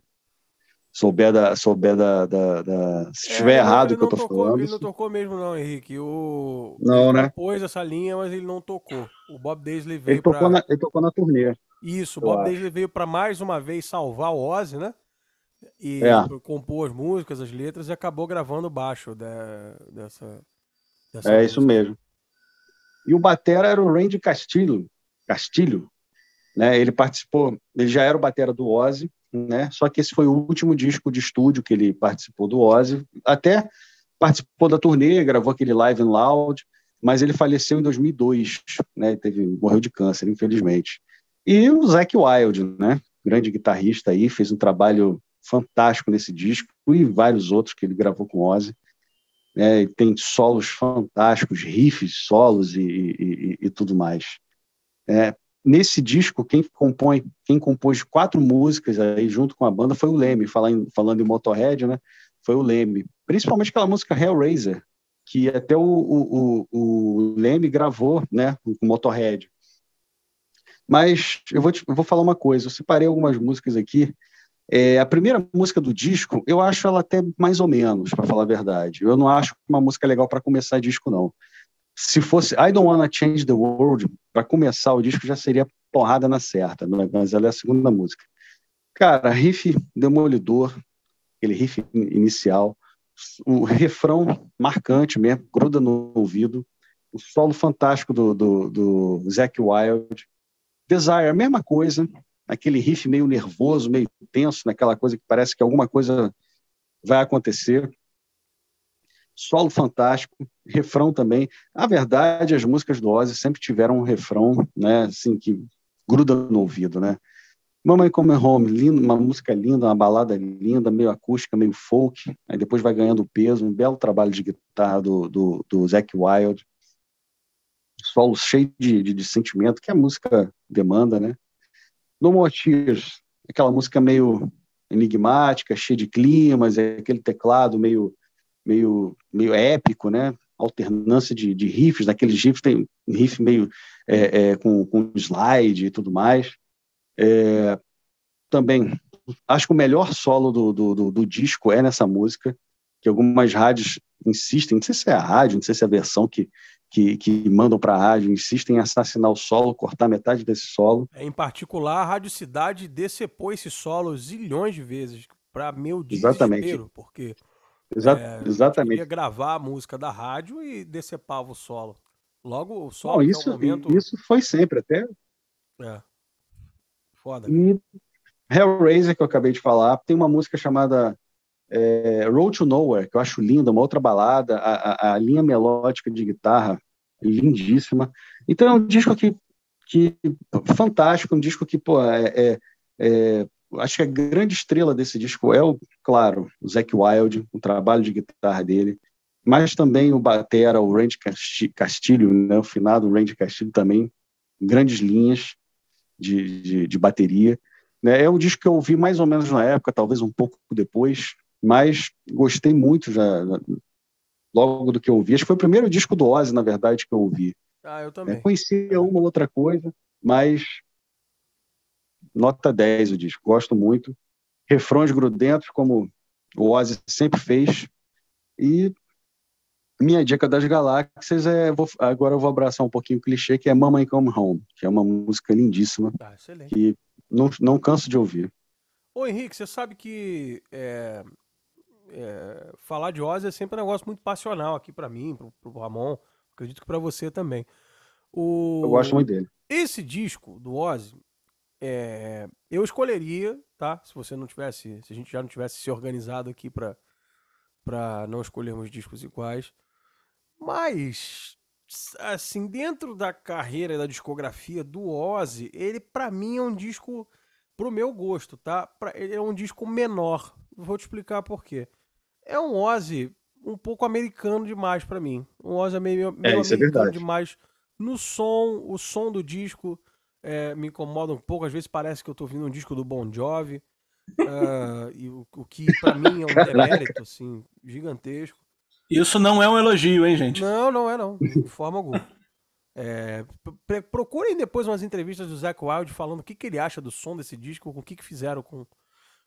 souber da. Souber da, da, da se é, estiver errado o que eu tô tocou, falando. Ele não tocou mesmo, não, Henrique. O, não, ele né? pôs essa linha, mas ele não tocou. O Bob Daisley veio. Ele tocou, pra... na, ele tocou na turnê. Isso, o Bob acho. Daisley veio para mais uma vez salvar o Ozzy, né? E é. compor as músicas, as letras, e acabou gravando baixo de, dessa, é isso mesmo. E o batera era o Randy Castilho, Castilho, né? Ele participou, ele já era o batera do Ozzy, né? Só que esse foi o último disco de estúdio que ele participou do Ozzy. Até participou da turnê, gravou aquele Live and Loud, mas ele faleceu em 2002, né? Teve, morreu de câncer, infelizmente. E o Zac Wild, né? Grande guitarrista aí, fez um trabalho fantástico nesse disco e vários outros que ele gravou com Ozzy. É, tem solos fantásticos, riffs, solos e, e, e, tudo mais. É, nesse disco, quem compõe, quem compôs quatro músicas aí junto com a banda foi o Leme, falando, falando em Motorhead, né? Foi o Leme, principalmente aquela música Hellraiser, que até o, o, o, o Leme gravou, né? Com Motorhead. Mas eu vou, te, eu vou falar uma coisa, eu separei algumas músicas aqui. É, a primeira música do disco, eu acho ela até mais ou menos, para falar a verdade. Eu não acho uma música legal para começar disco, não se fosse I Don't Wanna Change the World, para começar o disco já seria porrada na certa, né? mas ela é a segunda música. Cara, riff demolidor, aquele riff inicial, o refrão marcante mesmo, gruda no ouvido, o solo fantástico do, do, do Zac Wild, Desire, a mesma coisa, aquele riff meio nervoso, meio tenso, naquela coisa que parece que alguma coisa vai acontecer solo fantástico, refrão também. Na verdade, as músicas do Ozzy sempre tiveram um refrão, né, assim, que gruda no ouvido, né? Mamãe Come Home, lindo, uma música linda, uma balada linda, meio acústica, meio folk, aí depois vai ganhando peso, um belo trabalho de guitarra do, do, do Zac Wild, solo cheio de, de, de, sentimento, que a música demanda, né? No Tears, aquela música meio enigmática, cheia de climas, é aquele teclado meio meio, meio épico, né? Alternância de, de riffs, naqueles riffs tem riff meio é, é, com, com slide e tudo mais. É, também acho que o melhor solo do, do, do, do, disco é nessa música, que algumas rádios insistem, não sei se é a rádio, não sei se é a versão que, que, que mandam para a rádio, insistem em assassinar o solo, cortar metade desse solo. É, em particular, a Rádio Cidade decepou esse solo zilhões de vezes, para meu desespero, Exatamente. porque Exa é, exatamente. Gravar a música da rádio e decepava o solo. Logo, o solo Não, isso, momento... isso foi sempre, até. É. Foda. E Hellraiser, que eu acabei de falar, tem uma música chamada é, Road to Nowhere, que eu acho linda, uma outra balada, a, a, a linha melódica de guitarra lindíssima. Então é um disco que, que fantástico, um disco que, pô, é, é, é acho que a grande estrela desse disco é, o, claro, o Zac Wild, o trabalho de guitarra dele, mas também o batera, o Randy Castilho, né, o finado Randy Castilho também, grandes linhas de, de, de bateria. Né? É um disco que eu ouvi mais ou menos na época, talvez um pouco depois, mas gostei muito já, logo do que eu ouvi. Acho que foi o primeiro disco do Ozzy, na verdade, que eu ouvi. Ah, eu também. É, conhecia uma ou outra coisa, mas nota 10 o disco, gosto muito. Refrões grudentos, como o Ozzy sempre fez. E minha dica das galáxias é. Vou, agora eu vou abraçar um pouquinho o clichê, que é Mamãe Come Home, que é uma música lindíssima. Ah, que não, não canso de ouvir. Ô Henrique, você sabe que é, é, falar de Ozzy é sempre um negócio muito passional aqui para mim, pro, pro Ramon, acredito que para você também. O... Eu gosto muito dele. Esse disco do Ozzy, é, eu escolheria, tá? Se você não tivesse, se a gente já não tivesse se organizado aqui para para não escolhermos discos iguais, mas assim dentro da carreira da discografia do Ozzy, ele para mim é um disco pro meu gosto, tá? Pra, ele é um disco menor. Vou te explicar por quê. É um Ozzy um pouco americano demais para mim. Um Ozzy meio, meio é, é americano é demais no som, o som do disco é, me incomoda um pouco. Às vezes parece que eu tô ouvindo um disco do Bon Jovi. uh, [LAUGHS] e o, o que para mim é um demérito assim, gigantesco. Isso não é um elogio, hein, gente? Não, não é não, de forma alguma. É, procurem depois umas entrevistas do Zac Wild falando o que, que ele acha do som desse disco, o que, que fizeram com,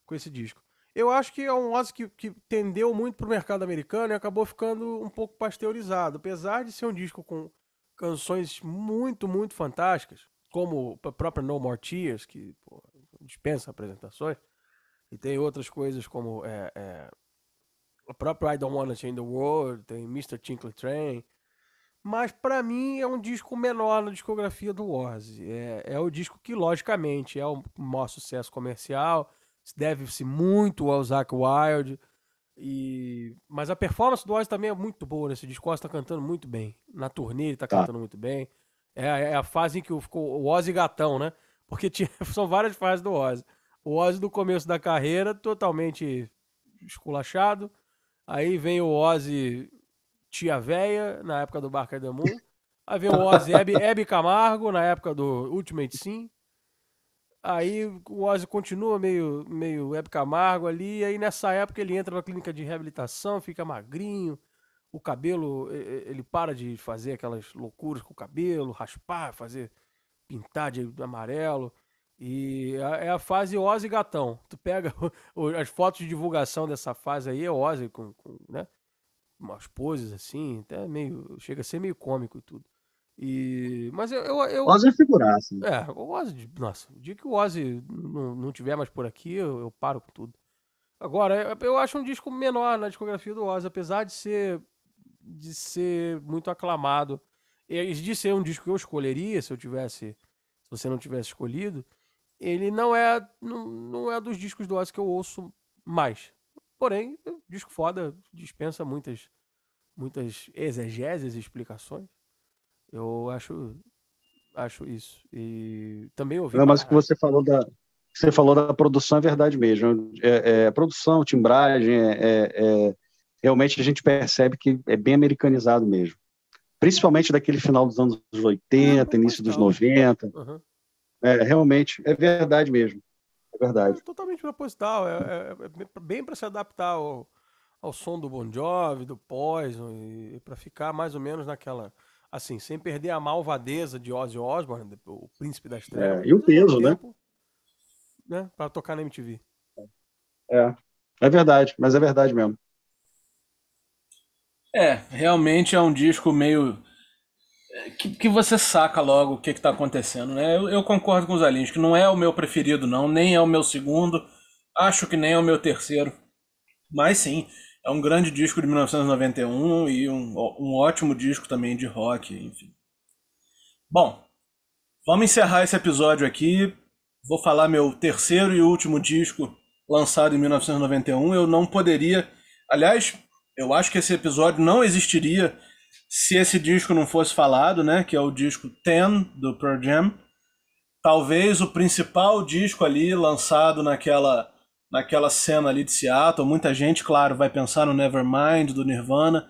com esse disco. Eu acho que é um Ozzy que, que tendeu muito pro mercado americano e acabou ficando um pouco pasteurizado. Apesar de ser um disco com canções muito, muito fantásticas, como a própria No More Tears, que pô, dispensa apresentações, e tem outras coisas como é, é, o próprio I Don't Wanna Change the World, tem Mr. Tinkle Train, mas para mim é um disco menor na discografia do Ozzy. É, é o disco que, logicamente, é o maior sucesso comercial, deve-se muito ao Zac Wild. E... Mas a performance do Ozzy também é muito boa nesse disco. O Ozzy tá cantando muito bem. Na turnê ele tá, tá. cantando muito bem. É, é, a fase em que ficou o Ozzy gatão, né? Porque tinha, [LAUGHS] são várias fases do Ozzy. O Ozzy do começo da carreira, totalmente esculachado. Aí vem o Ozzy tia véia, na época do Barca Moon. Aí vem o Ozzy Hebe, Camargo, na época do Ultimate Sim. Aí o Ozzy continua meio, meio Hebe Camargo ali. Aí nessa época ele entra na clínica de reabilitação, fica magrinho. O cabelo, ele para de fazer aquelas loucuras com o cabelo, raspar, fazer pintar de amarelo. E é a fase Ozzy Gatão. Tu pega [LAUGHS] as fotos de divulgação dessa fase aí, é Ozzy com, com né? umas poses assim, até meio. Chega a ser meio cômico e tudo. E, mas eu. eu, eu Ozzy é figuraça. É, o Ozzy. Nossa, o dia que o Ozzy não, não tiver mais por aqui, eu, eu paro com tudo. Agora, eu acho um disco menor na discografia do Ozzy, apesar de ser de ser muito aclamado. E de ser um disco que eu escolheria se eu tivesse, se você não tivesse escolhido, ele não é não, não é dos discos do Ozzy que eu ouço mais. Porém, disco foda dispensa muitas muitas exegeses e explicações. Eu acho acho isso. E também ouvi. Não, mas o que você falou da você falou da produção é verdade mesmo. É, é produção, timbragem, é, é, é, realmente a gente percebe que é bem americanizado mesmo. Principalmente daquele final dos anos 80, início dos 90. Uhum. É, realmente, é verdade mesmo. É verdade. É totalmente proposital. É, é, é bem para se adaptar ao, ao som do Bon Jovi, do Poison, e, e para ficar mais ou menos naquela. Assim, sem perder a malvadeza de Ozzy Osbourne, o príncipe da estrela. É, e o peso, né? tempo, né? né? Para tocar na MTV. É, é verdade, mas é verdade mesmo. É, realmente é um disco meio que, que você saca logo o que está acontecendo, né? Eu, eu, concordo com os Alins, que não é o meu preferido, não, nem é o meu segundo, acho que nem é o meu terceiro. Mas sim, é um grande disco de 1991 e um, um ótimo disco também de rock, enfim. Bom, vamos encerrar esse episódio aqui. Vou falar meu terceiro e último disco lançado em 1991. Eu não poderia. Aliás, eu acho que esse episódio não existiria se esse disco não fosse falado, né, que é o disco Ten do Pearl Jam, talvez o principal disco ali lançado naquela naquela cena ali de Seattle, muita gente, claro, vai pensar no Nevermind do Nirvana,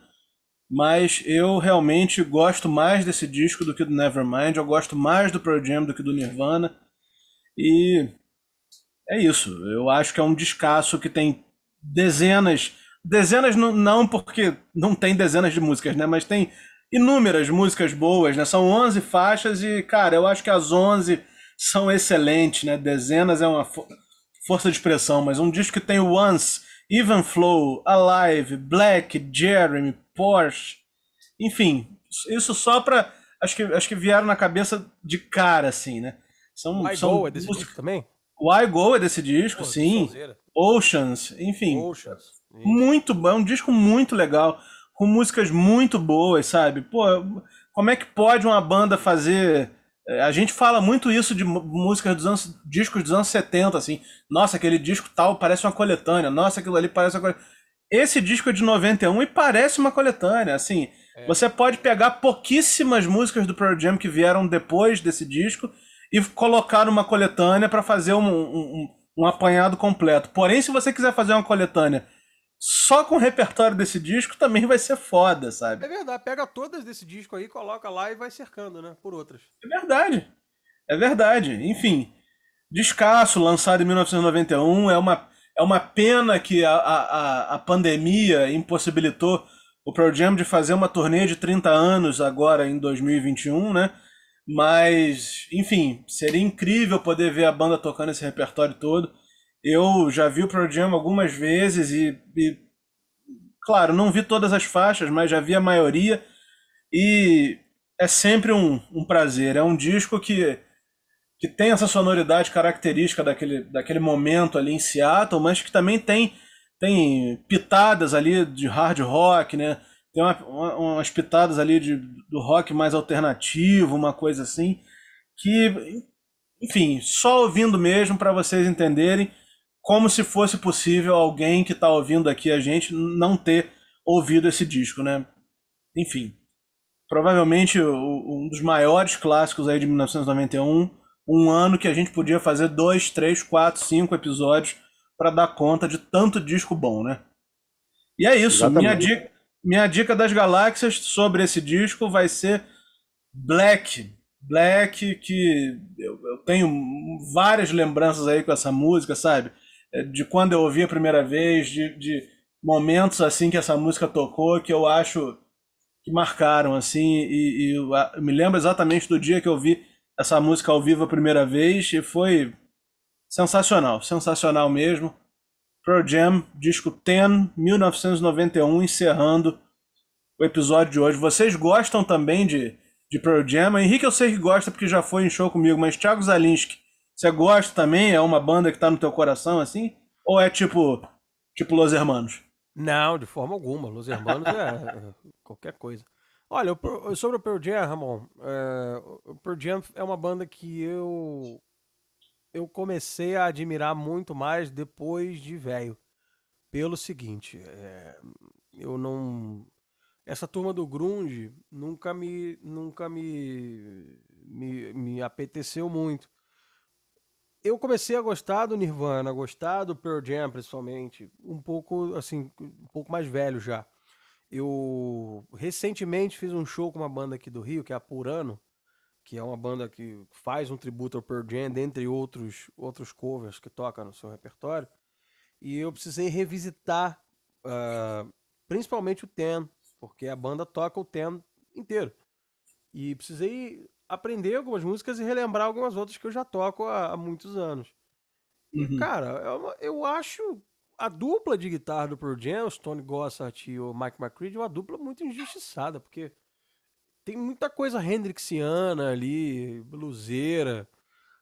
mas eu realmente gosto mais desse disco do que do Nevermind, eu gosto mais do Pearl Jam do que do Nirvana. E é isso, eu acho que é um descasso que tem dezenas Dezenas não, porque não tem dezenas de músicas, né? Mas tem inúmeras músicas boas, né? São 11 faixas e, cara, eu acho que as 11 são excelentes, né? Dezenas é uma força de expressão, mas um disco que tem Once, Even Flow, Alive, Black, Jeremy, Porsche, enfim, isso só pra. Acho que, acho que vieram na cabeça de cara, assim, né? São, Why são Go é desse disco também? Why Go é desse disco, Pô, sim. Oceans, enfim. Oceans. Muito bom, é um disco muito legal, com músicas muito boas, sabe? Pô, como é que pode uma banda fazer. Eh, a gente fala muito isso de músicas dos anos. discos dos anos 70, assim. Nossa, aquele disco tal parece uma coletânea. Nossa, aquilo ali parece uma coletânea. Esse disco é de 91 e parece uma coletânea, assim. É. Você pode pegar pouquíssimas músicas do Pearl Jam que vieram depois desse disco e colocar numa coletânea para fazer um, um, um apanhado completo. Porém, se você quiser fazer uma coletânea só com o repertório desse disco também vai ser foda, sabe? É verdade, pega todas desse disco aí, coloca lá e vai cercando, né? Por outras. É verdade. É verdade. Enfim, Descasso, lançado em 1991, é uma, é uma pena que a, a, a pandemia impossibilitou o Pearl Jam de fazer uma turnê de 30 anos agora em 2021, né? Mas, enfim, seria incrível poder ver a banda tocando esse repertório todo. Eu já vi o Pearl Jam algumas vezes e, e, claro, não vi todas as faixas, mas já vi a maioria e é sempre um, um prazer. É um disco que, que tem essa sonoridade característica daquele, daquele momento ali em Seattle, mas que também tem, tem pitadas ali de hard rock, né? tem uma, uma, umas pitadas ali de, do rock mais alternativo, uma coisa assim, que, enfim, só ouvindo mesmo para vocês entenderem como se fosse possível alguém que está ouvindo aqui a gente não ter ouvido esse disco, né? Enfim, provavelmente um dos maiores clássicos aí de 1991, um ano que a gente podia fazer dois, três, quatro, cinco episódios para dar conta de tanto disco bom, né? E é isso. Minha dica, minha dica das galáxias sobre esse disco vai ser Black. Black, que eu, eu tenho várias lembranças aí com essa música, sabe? É, de quando eu ouvi a primeira vez, de, de momentos assim que essa música tocou, que eu acho que marcaram, assim, e, e eu me lembro exatamente do dia que eu vi essa música ao vivo a primeira vez, e foi sensacional, sensacional mesmo. Pearl Jam, disco 10, 1991, encerrando o episódio de hoje. Vocês gostam também de, de Pearl Jam? Henrique eu sei que gosta porque já foi em show comigo, mas Thiago Zalinski, você gosta também? É uma banda que tá no teu coração assim? Ou é tipo, tipo Los Hermanos? Não, de forma alguma. Los Hermanos é, é qualquer coisa. Olha, sobre o Pearl Jam, Ramon, é, o Pearl Jam é uma banda que eu eu comecei a admirar muito mais depois de velho. Pelo seguinte, é, eu não. Essa turma do Grunge nunca me. nunca me. me, me apeteceu muito. Eu comecei a gostar do Nirvana, a gostar do Pearl Jam, principalmente, um pouco assim, um pouco mais velho já. Eu recentemente fiz um show com uma banda aqui do Rio, que é a Purano, que é uma banda que faz um tributo ao Pearl Jam, dentre outros, outros covers que toca no seu repertório. E eu precisei revisitar uh, principalmente o Ten, porque a banda toca o Ten inteiro. E precisei aprender algumas músicas e relembrar algumas outras que eu já toco há, há muitos anos. E, uhum. cara, eu, é eu acho a dupla de guitarra do Pearl Jam, o Stone Gossard e o Mike McCready, uma dupla muito injustiçada, porque tem muita coisa Hendrixiana ali, bluseira.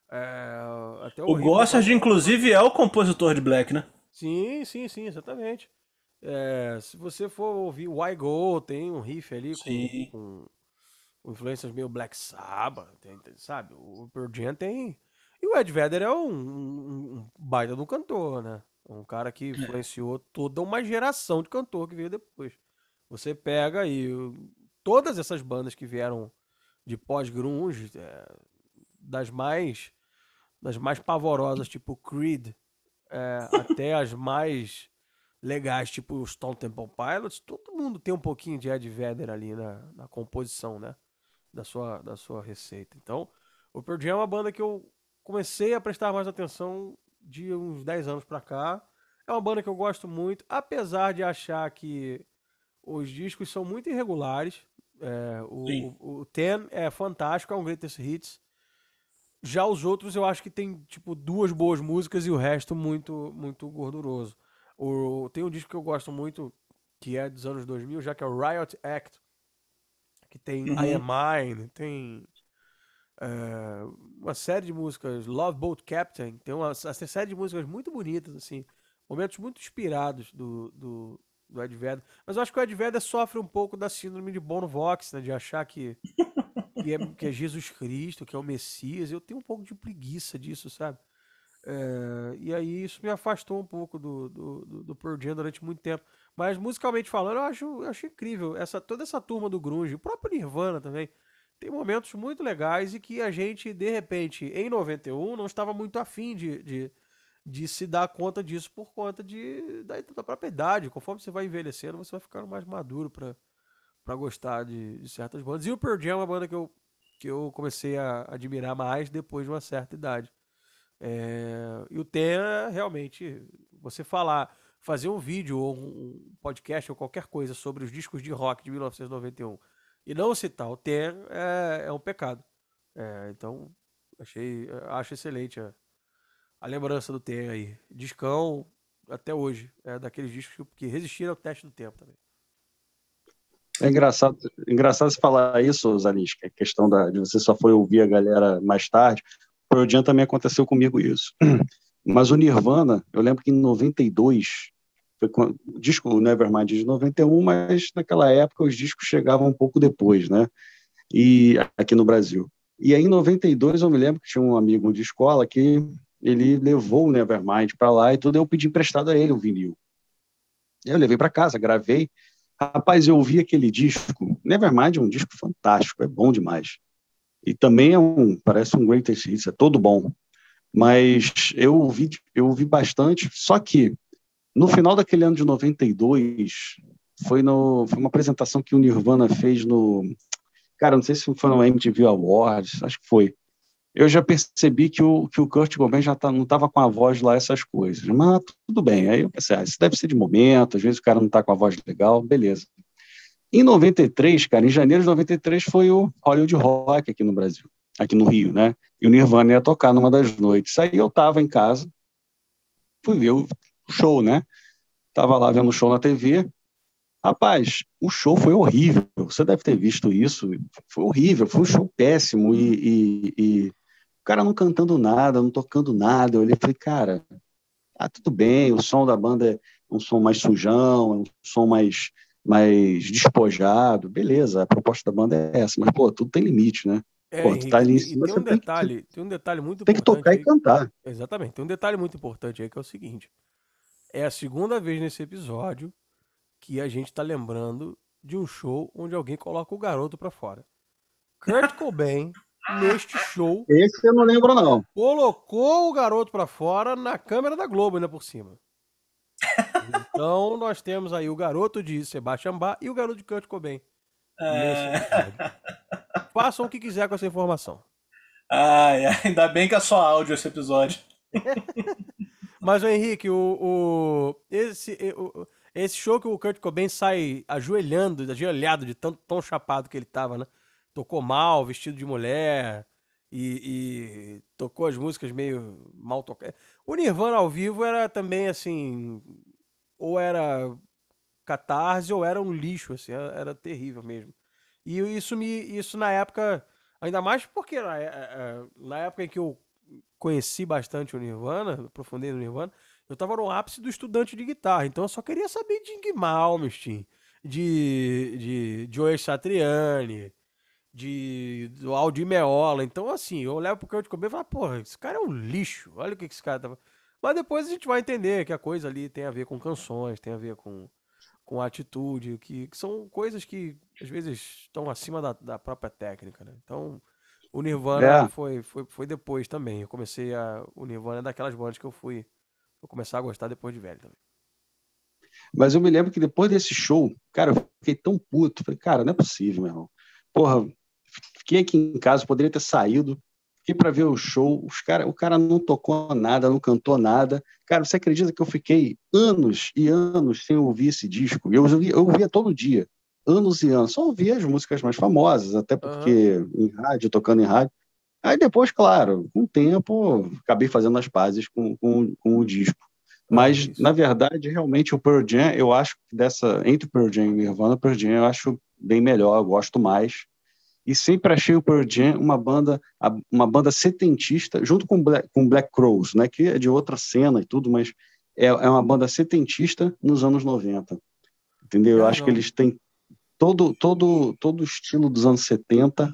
É, até o o Gossard, inclusive, é o compositor de Black, né? Sim, sim, sim, exatamente. É, se você for ouvir Why Go, tem um riff ali com, com, influências meio Black Sabbath, tem, sabe? O Pearl Jam tem... E o Ed Vedder é um, um, um baita do cantor, né? Um cara que influenciou toda uma geração de cantor que veio depois. Você pega aí todas essas bandas que vieram de pós-grunge, é, das mais das mais pavorosas, tipo Creed, é, [LAUGHS] até as mais legais, tipo Stone Temple Pilots, todo mundo tem um pouquinho de Ed Vedder ali na, na composição, né? Da sua, da sua receita. Então, o Pearl Jam é uma banda que eu comecei a prestar mais atenção de uns 10 anos pra cá. É uma banda que eu gosto muito, apesar de achar que os discos são muito irregulares. É, o, o, o, Ten é fantástico, é um greatest hits. Já os outros eu acho que tem tipo duas boas músicas e o resto muito muito gorduroso. O, tem um disco que eu gosto muito que é dos anos 2000, já que é o Riot Act, que tem uhum. I Am Mine, tem é, uma série de músicas, Love Boat Captain, tem uma, uma série de músicas muito bonitas assim, momentos muito inspirados do, do do Ed Vedder. Mas eu acho que o Ed Vedder sofre um pouco da síndrome de Bono Vox, né? De achar que, que, é, que é Jesus Cristo, que é o Messias. Eu tenho um pouco de preguiça disso, sabe? É, e aí isso me afastou um pouco do, do, do, do Pearl Jam durante muito tempo. Mas musicalmente falando, eu acho, eu acho incrível. Essa, toda essa turma do Grunge, o próprio Nirvana também, tem momentos muito legais e que a gente, de repente, em 91, não estava muito afim de, de de se dar conta disso por conta de, da, da própria idade. Conforme você vai envelhecendo, você vai ficando mais maduro para para gostar de, de, certas bandas. E o Pearl Jam é uma banda que eu, que eu comecei a admirar mais depois de uma certa idade. É, e o Ten, realmente, você falar, fazer um vídeo ou um podcast ou qualquer coisa sobre os discos de rock de 1991 e não citar o Ten é, é um pecado. É, então, achei, acho excelente a, a lembrança do Ten aí. Discão até hoje. É daqueles discos que resistiram ao teste do tempo também. É engraçado, engraçado você falar isso, Zanisca, a questão da, de você só foi ouvir a galera mais tarde. O Pearl Jam também aconteceu comigo isso. Mas o Nirvana, eu lembro que em 92, foi o disco Nevermind de 91, mas naquela época os discos chegavam um pouco depois, né? E aqui no Brasil. E aí em 92 eu me lembro que tinha um amigo de escola que ele levou o Nevermind para lá e tudo, eu pedi emprestado a ele o vinil. Eu levei para casa, gravei. Rapaz, eu ouvi aquele disco. Nevermind é um disco fantástico, é bom demais. E também é um, parece um greatest hits, é todo bom. Mas eu ouvi, eu ouvi bastante, só que no final daquele ano de 92, foi, no, foi uma apresentação que o Nirvana fez no. Cara, não sei se foi no MTV Awards, acho que foi. Eu já percebi que o, que o Kurt Cobain já tá, não estava com a voz lá, essas coisas. Mas tudo bem. Aí eu pensei, ah, isso deve ser de momento, às vezes o cara não está com a voz legal, beleza. Em 93, cara, em janeiro de 93 foi o Hollywood Rock aqui no Brasil, aqui no Rio, né? E o Nirvana ia tocar numa das noites. Aí eu estava em casa, fui ver o show, né? Tava lá vendo o show na TV. Rapaz, o show foi horrível. Você deve ter visto isso. Foi horrível, foi um show péssimo. E, e, e o cara não cantando nada, não tocando nada. Eu olhei e falei, cara, ah, tudo bem, o som da banda é um som mais sujão, é um som mais, mais despojado. Beleza, a proposta da banda é essa. Mas, pô, tudo tem limite, né? É, Pô, Henrique, tá ali tem um detalhe, tem, que, tem um detalhe muito tem importante. Tem que tocar aí. e cantar. Exatamente. Tem um detalhe muito importante aí que é o seguinte: é a segunda vez nesse episódio que a gente tá lembrando de um show onde alguém coloca o garoto para fora. Kurt [LAUGHS] Cobain, neste show. Esse eu não lembro, não. Colocou o garoto para fora na câmera da Globo, ainda por cima. [LAUGHS] Então, nós temos aí o garoto de Sebastian Bach e o garoto de Kurt Cobain. É... [LAUGHS] Façam o que quiser com essa informação. Ai, ainda bem que é só áudio esse episódio. [LAUGHS] Mas, o Henrique, o, o, esse, o, esse show que o Kurt Cobain sai ajoelhando, ajoelhado de tanto tão chapado que ele tava, né? Tocou mal, vestido de mulher, e, e tocou as músicas meio mal tocadas. O Nirvana ao vivo era também assim, ou era catarse ou era um lixo, assim, era, era terrível mesmo. E isso me, isso na época, ainda mais porque na, é, é, na época em que eu conheci bastante o Nirvana, aprofundei no Nirvana, eu tava no ápice do estudante de guitarra, então eu só queria saber de Ing Malmsteen, de, de Joe Satriani, de do Aldi Meola. Então, assim, eu olhava pro Kurt Cobain e falava, porra, esse cara é um lixo, olha o que esse cara tava... Mas depois a gente vai entender que a coisa ali tem a ver com canções, tem a ver com, com atitude, que, que são coisas que às vezes estão acima da, da própria técnica, né? Então, o Nirvana é. foi, foi, foi depois também. Eu comecei a. O Nirvana é daquelas bandas que eu fui. Vou começar a gostar depois de velho também. Mas eu me lembro que depois desse show, cara, eu fiquei tão puto. Falei, cara, não é possível, meu irmão. Porra, fiquei aqui em casa, poderia ter saído. Fiquei para ver o show. Os cara, o cara não tocou nada, não cantou nada. Cara, você acredita que eu fiquei anos e anos sem ouvir esse disco? Eu ouvia, eu ouvia todo dia anos e anos. Só ouvia as músicas mais famosas, até porque uhum. em rádio, tocando em rádio. Aí depois, claro, com o tempo, acabei fazendo as pazes com, com, com o disco. Mas, na verdade, realmente o Pearl Jam, eu acho que dessa, entre Pearl Jam e Nirvana, Pearl Jam eu acho bem melhor, eu gosto mais. E sempre achei o Pearl Jam uma banda, uma banda setentista, junto com Black, com Black Crowes, né, que é de outra cena e tudo, mas é, é uma banda setentista nos anos 90. Entendeu? Eu acho que eles têm todo, todo, todo o estilo dos anos 70,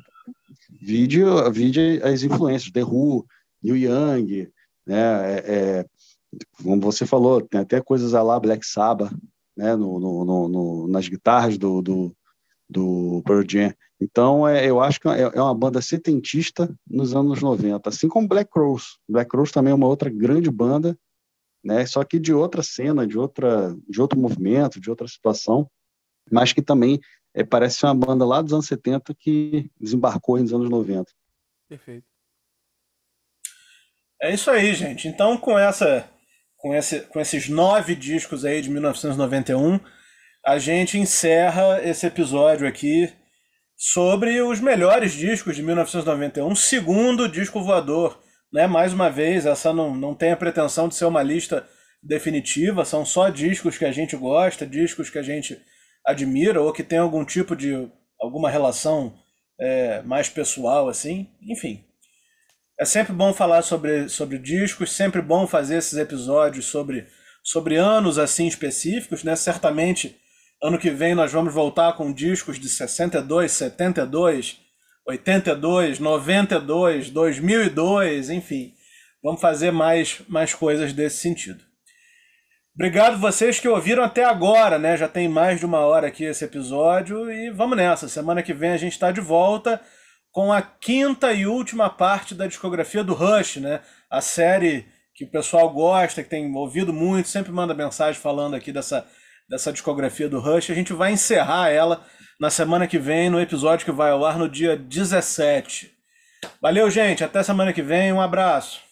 vídeo, vídeo as influências, The Who, Neil Young, né, é, é, como você falou, tem até coisas lá Black Sabbath, né, no, no, no, nas guitarras do, do, do Pearl Jam. Então, é, eu acho que é, é uma banda setentista nos anos 90, assim como Black Crowes. Black Crowes também é uma outra grande banda, né, só que de outra cena, de, outra, de outro movimento, de outra situação mas que também é, parece uma banda lá dos anos 70 que desembarcou nos anos 90. Perfeito. É isso aí, gente. Então, com essa, com, esse, com esses nove discos aí de 1991, a gente encerra esse episódio aqui sobre os melhores discos de 1991, segundo disco voador. Né? Mais uma vez, essa não, não tem a pretensão de ser uma lista definitiva, são só discos que a gente gosta, discos que a gente admira ou que tem algum tipo de alguma relação é, mais pessoal assim, enfim. É sempre bom falar sobre, sobre discos, sempre bom fazer esses episódios sobre sobre anos assim específicos, né? Certamente ano que vem nós vamos voltar com discos de 62, 72, 82, 92, 2002, enfim. Vamos fazer mais mais coisas desse sentido. Obrigado vocês que ouviram até agora, né? Já tem mais de uma hora aqui esse episódio e vamos nessa. Semana que vem a gente está de volta com a quinta e última parte da discografia do Rush, né? A série que o pessoal gosta, que tem ouvido muito, sempre manda mensagem falando aqui dessa, dessa discografia do Rush. A gente vai encerrar ela na semana que vem, no episódio que vai ao ar no dia 17. Valeu, gente. Até semana que vem. Um abraço.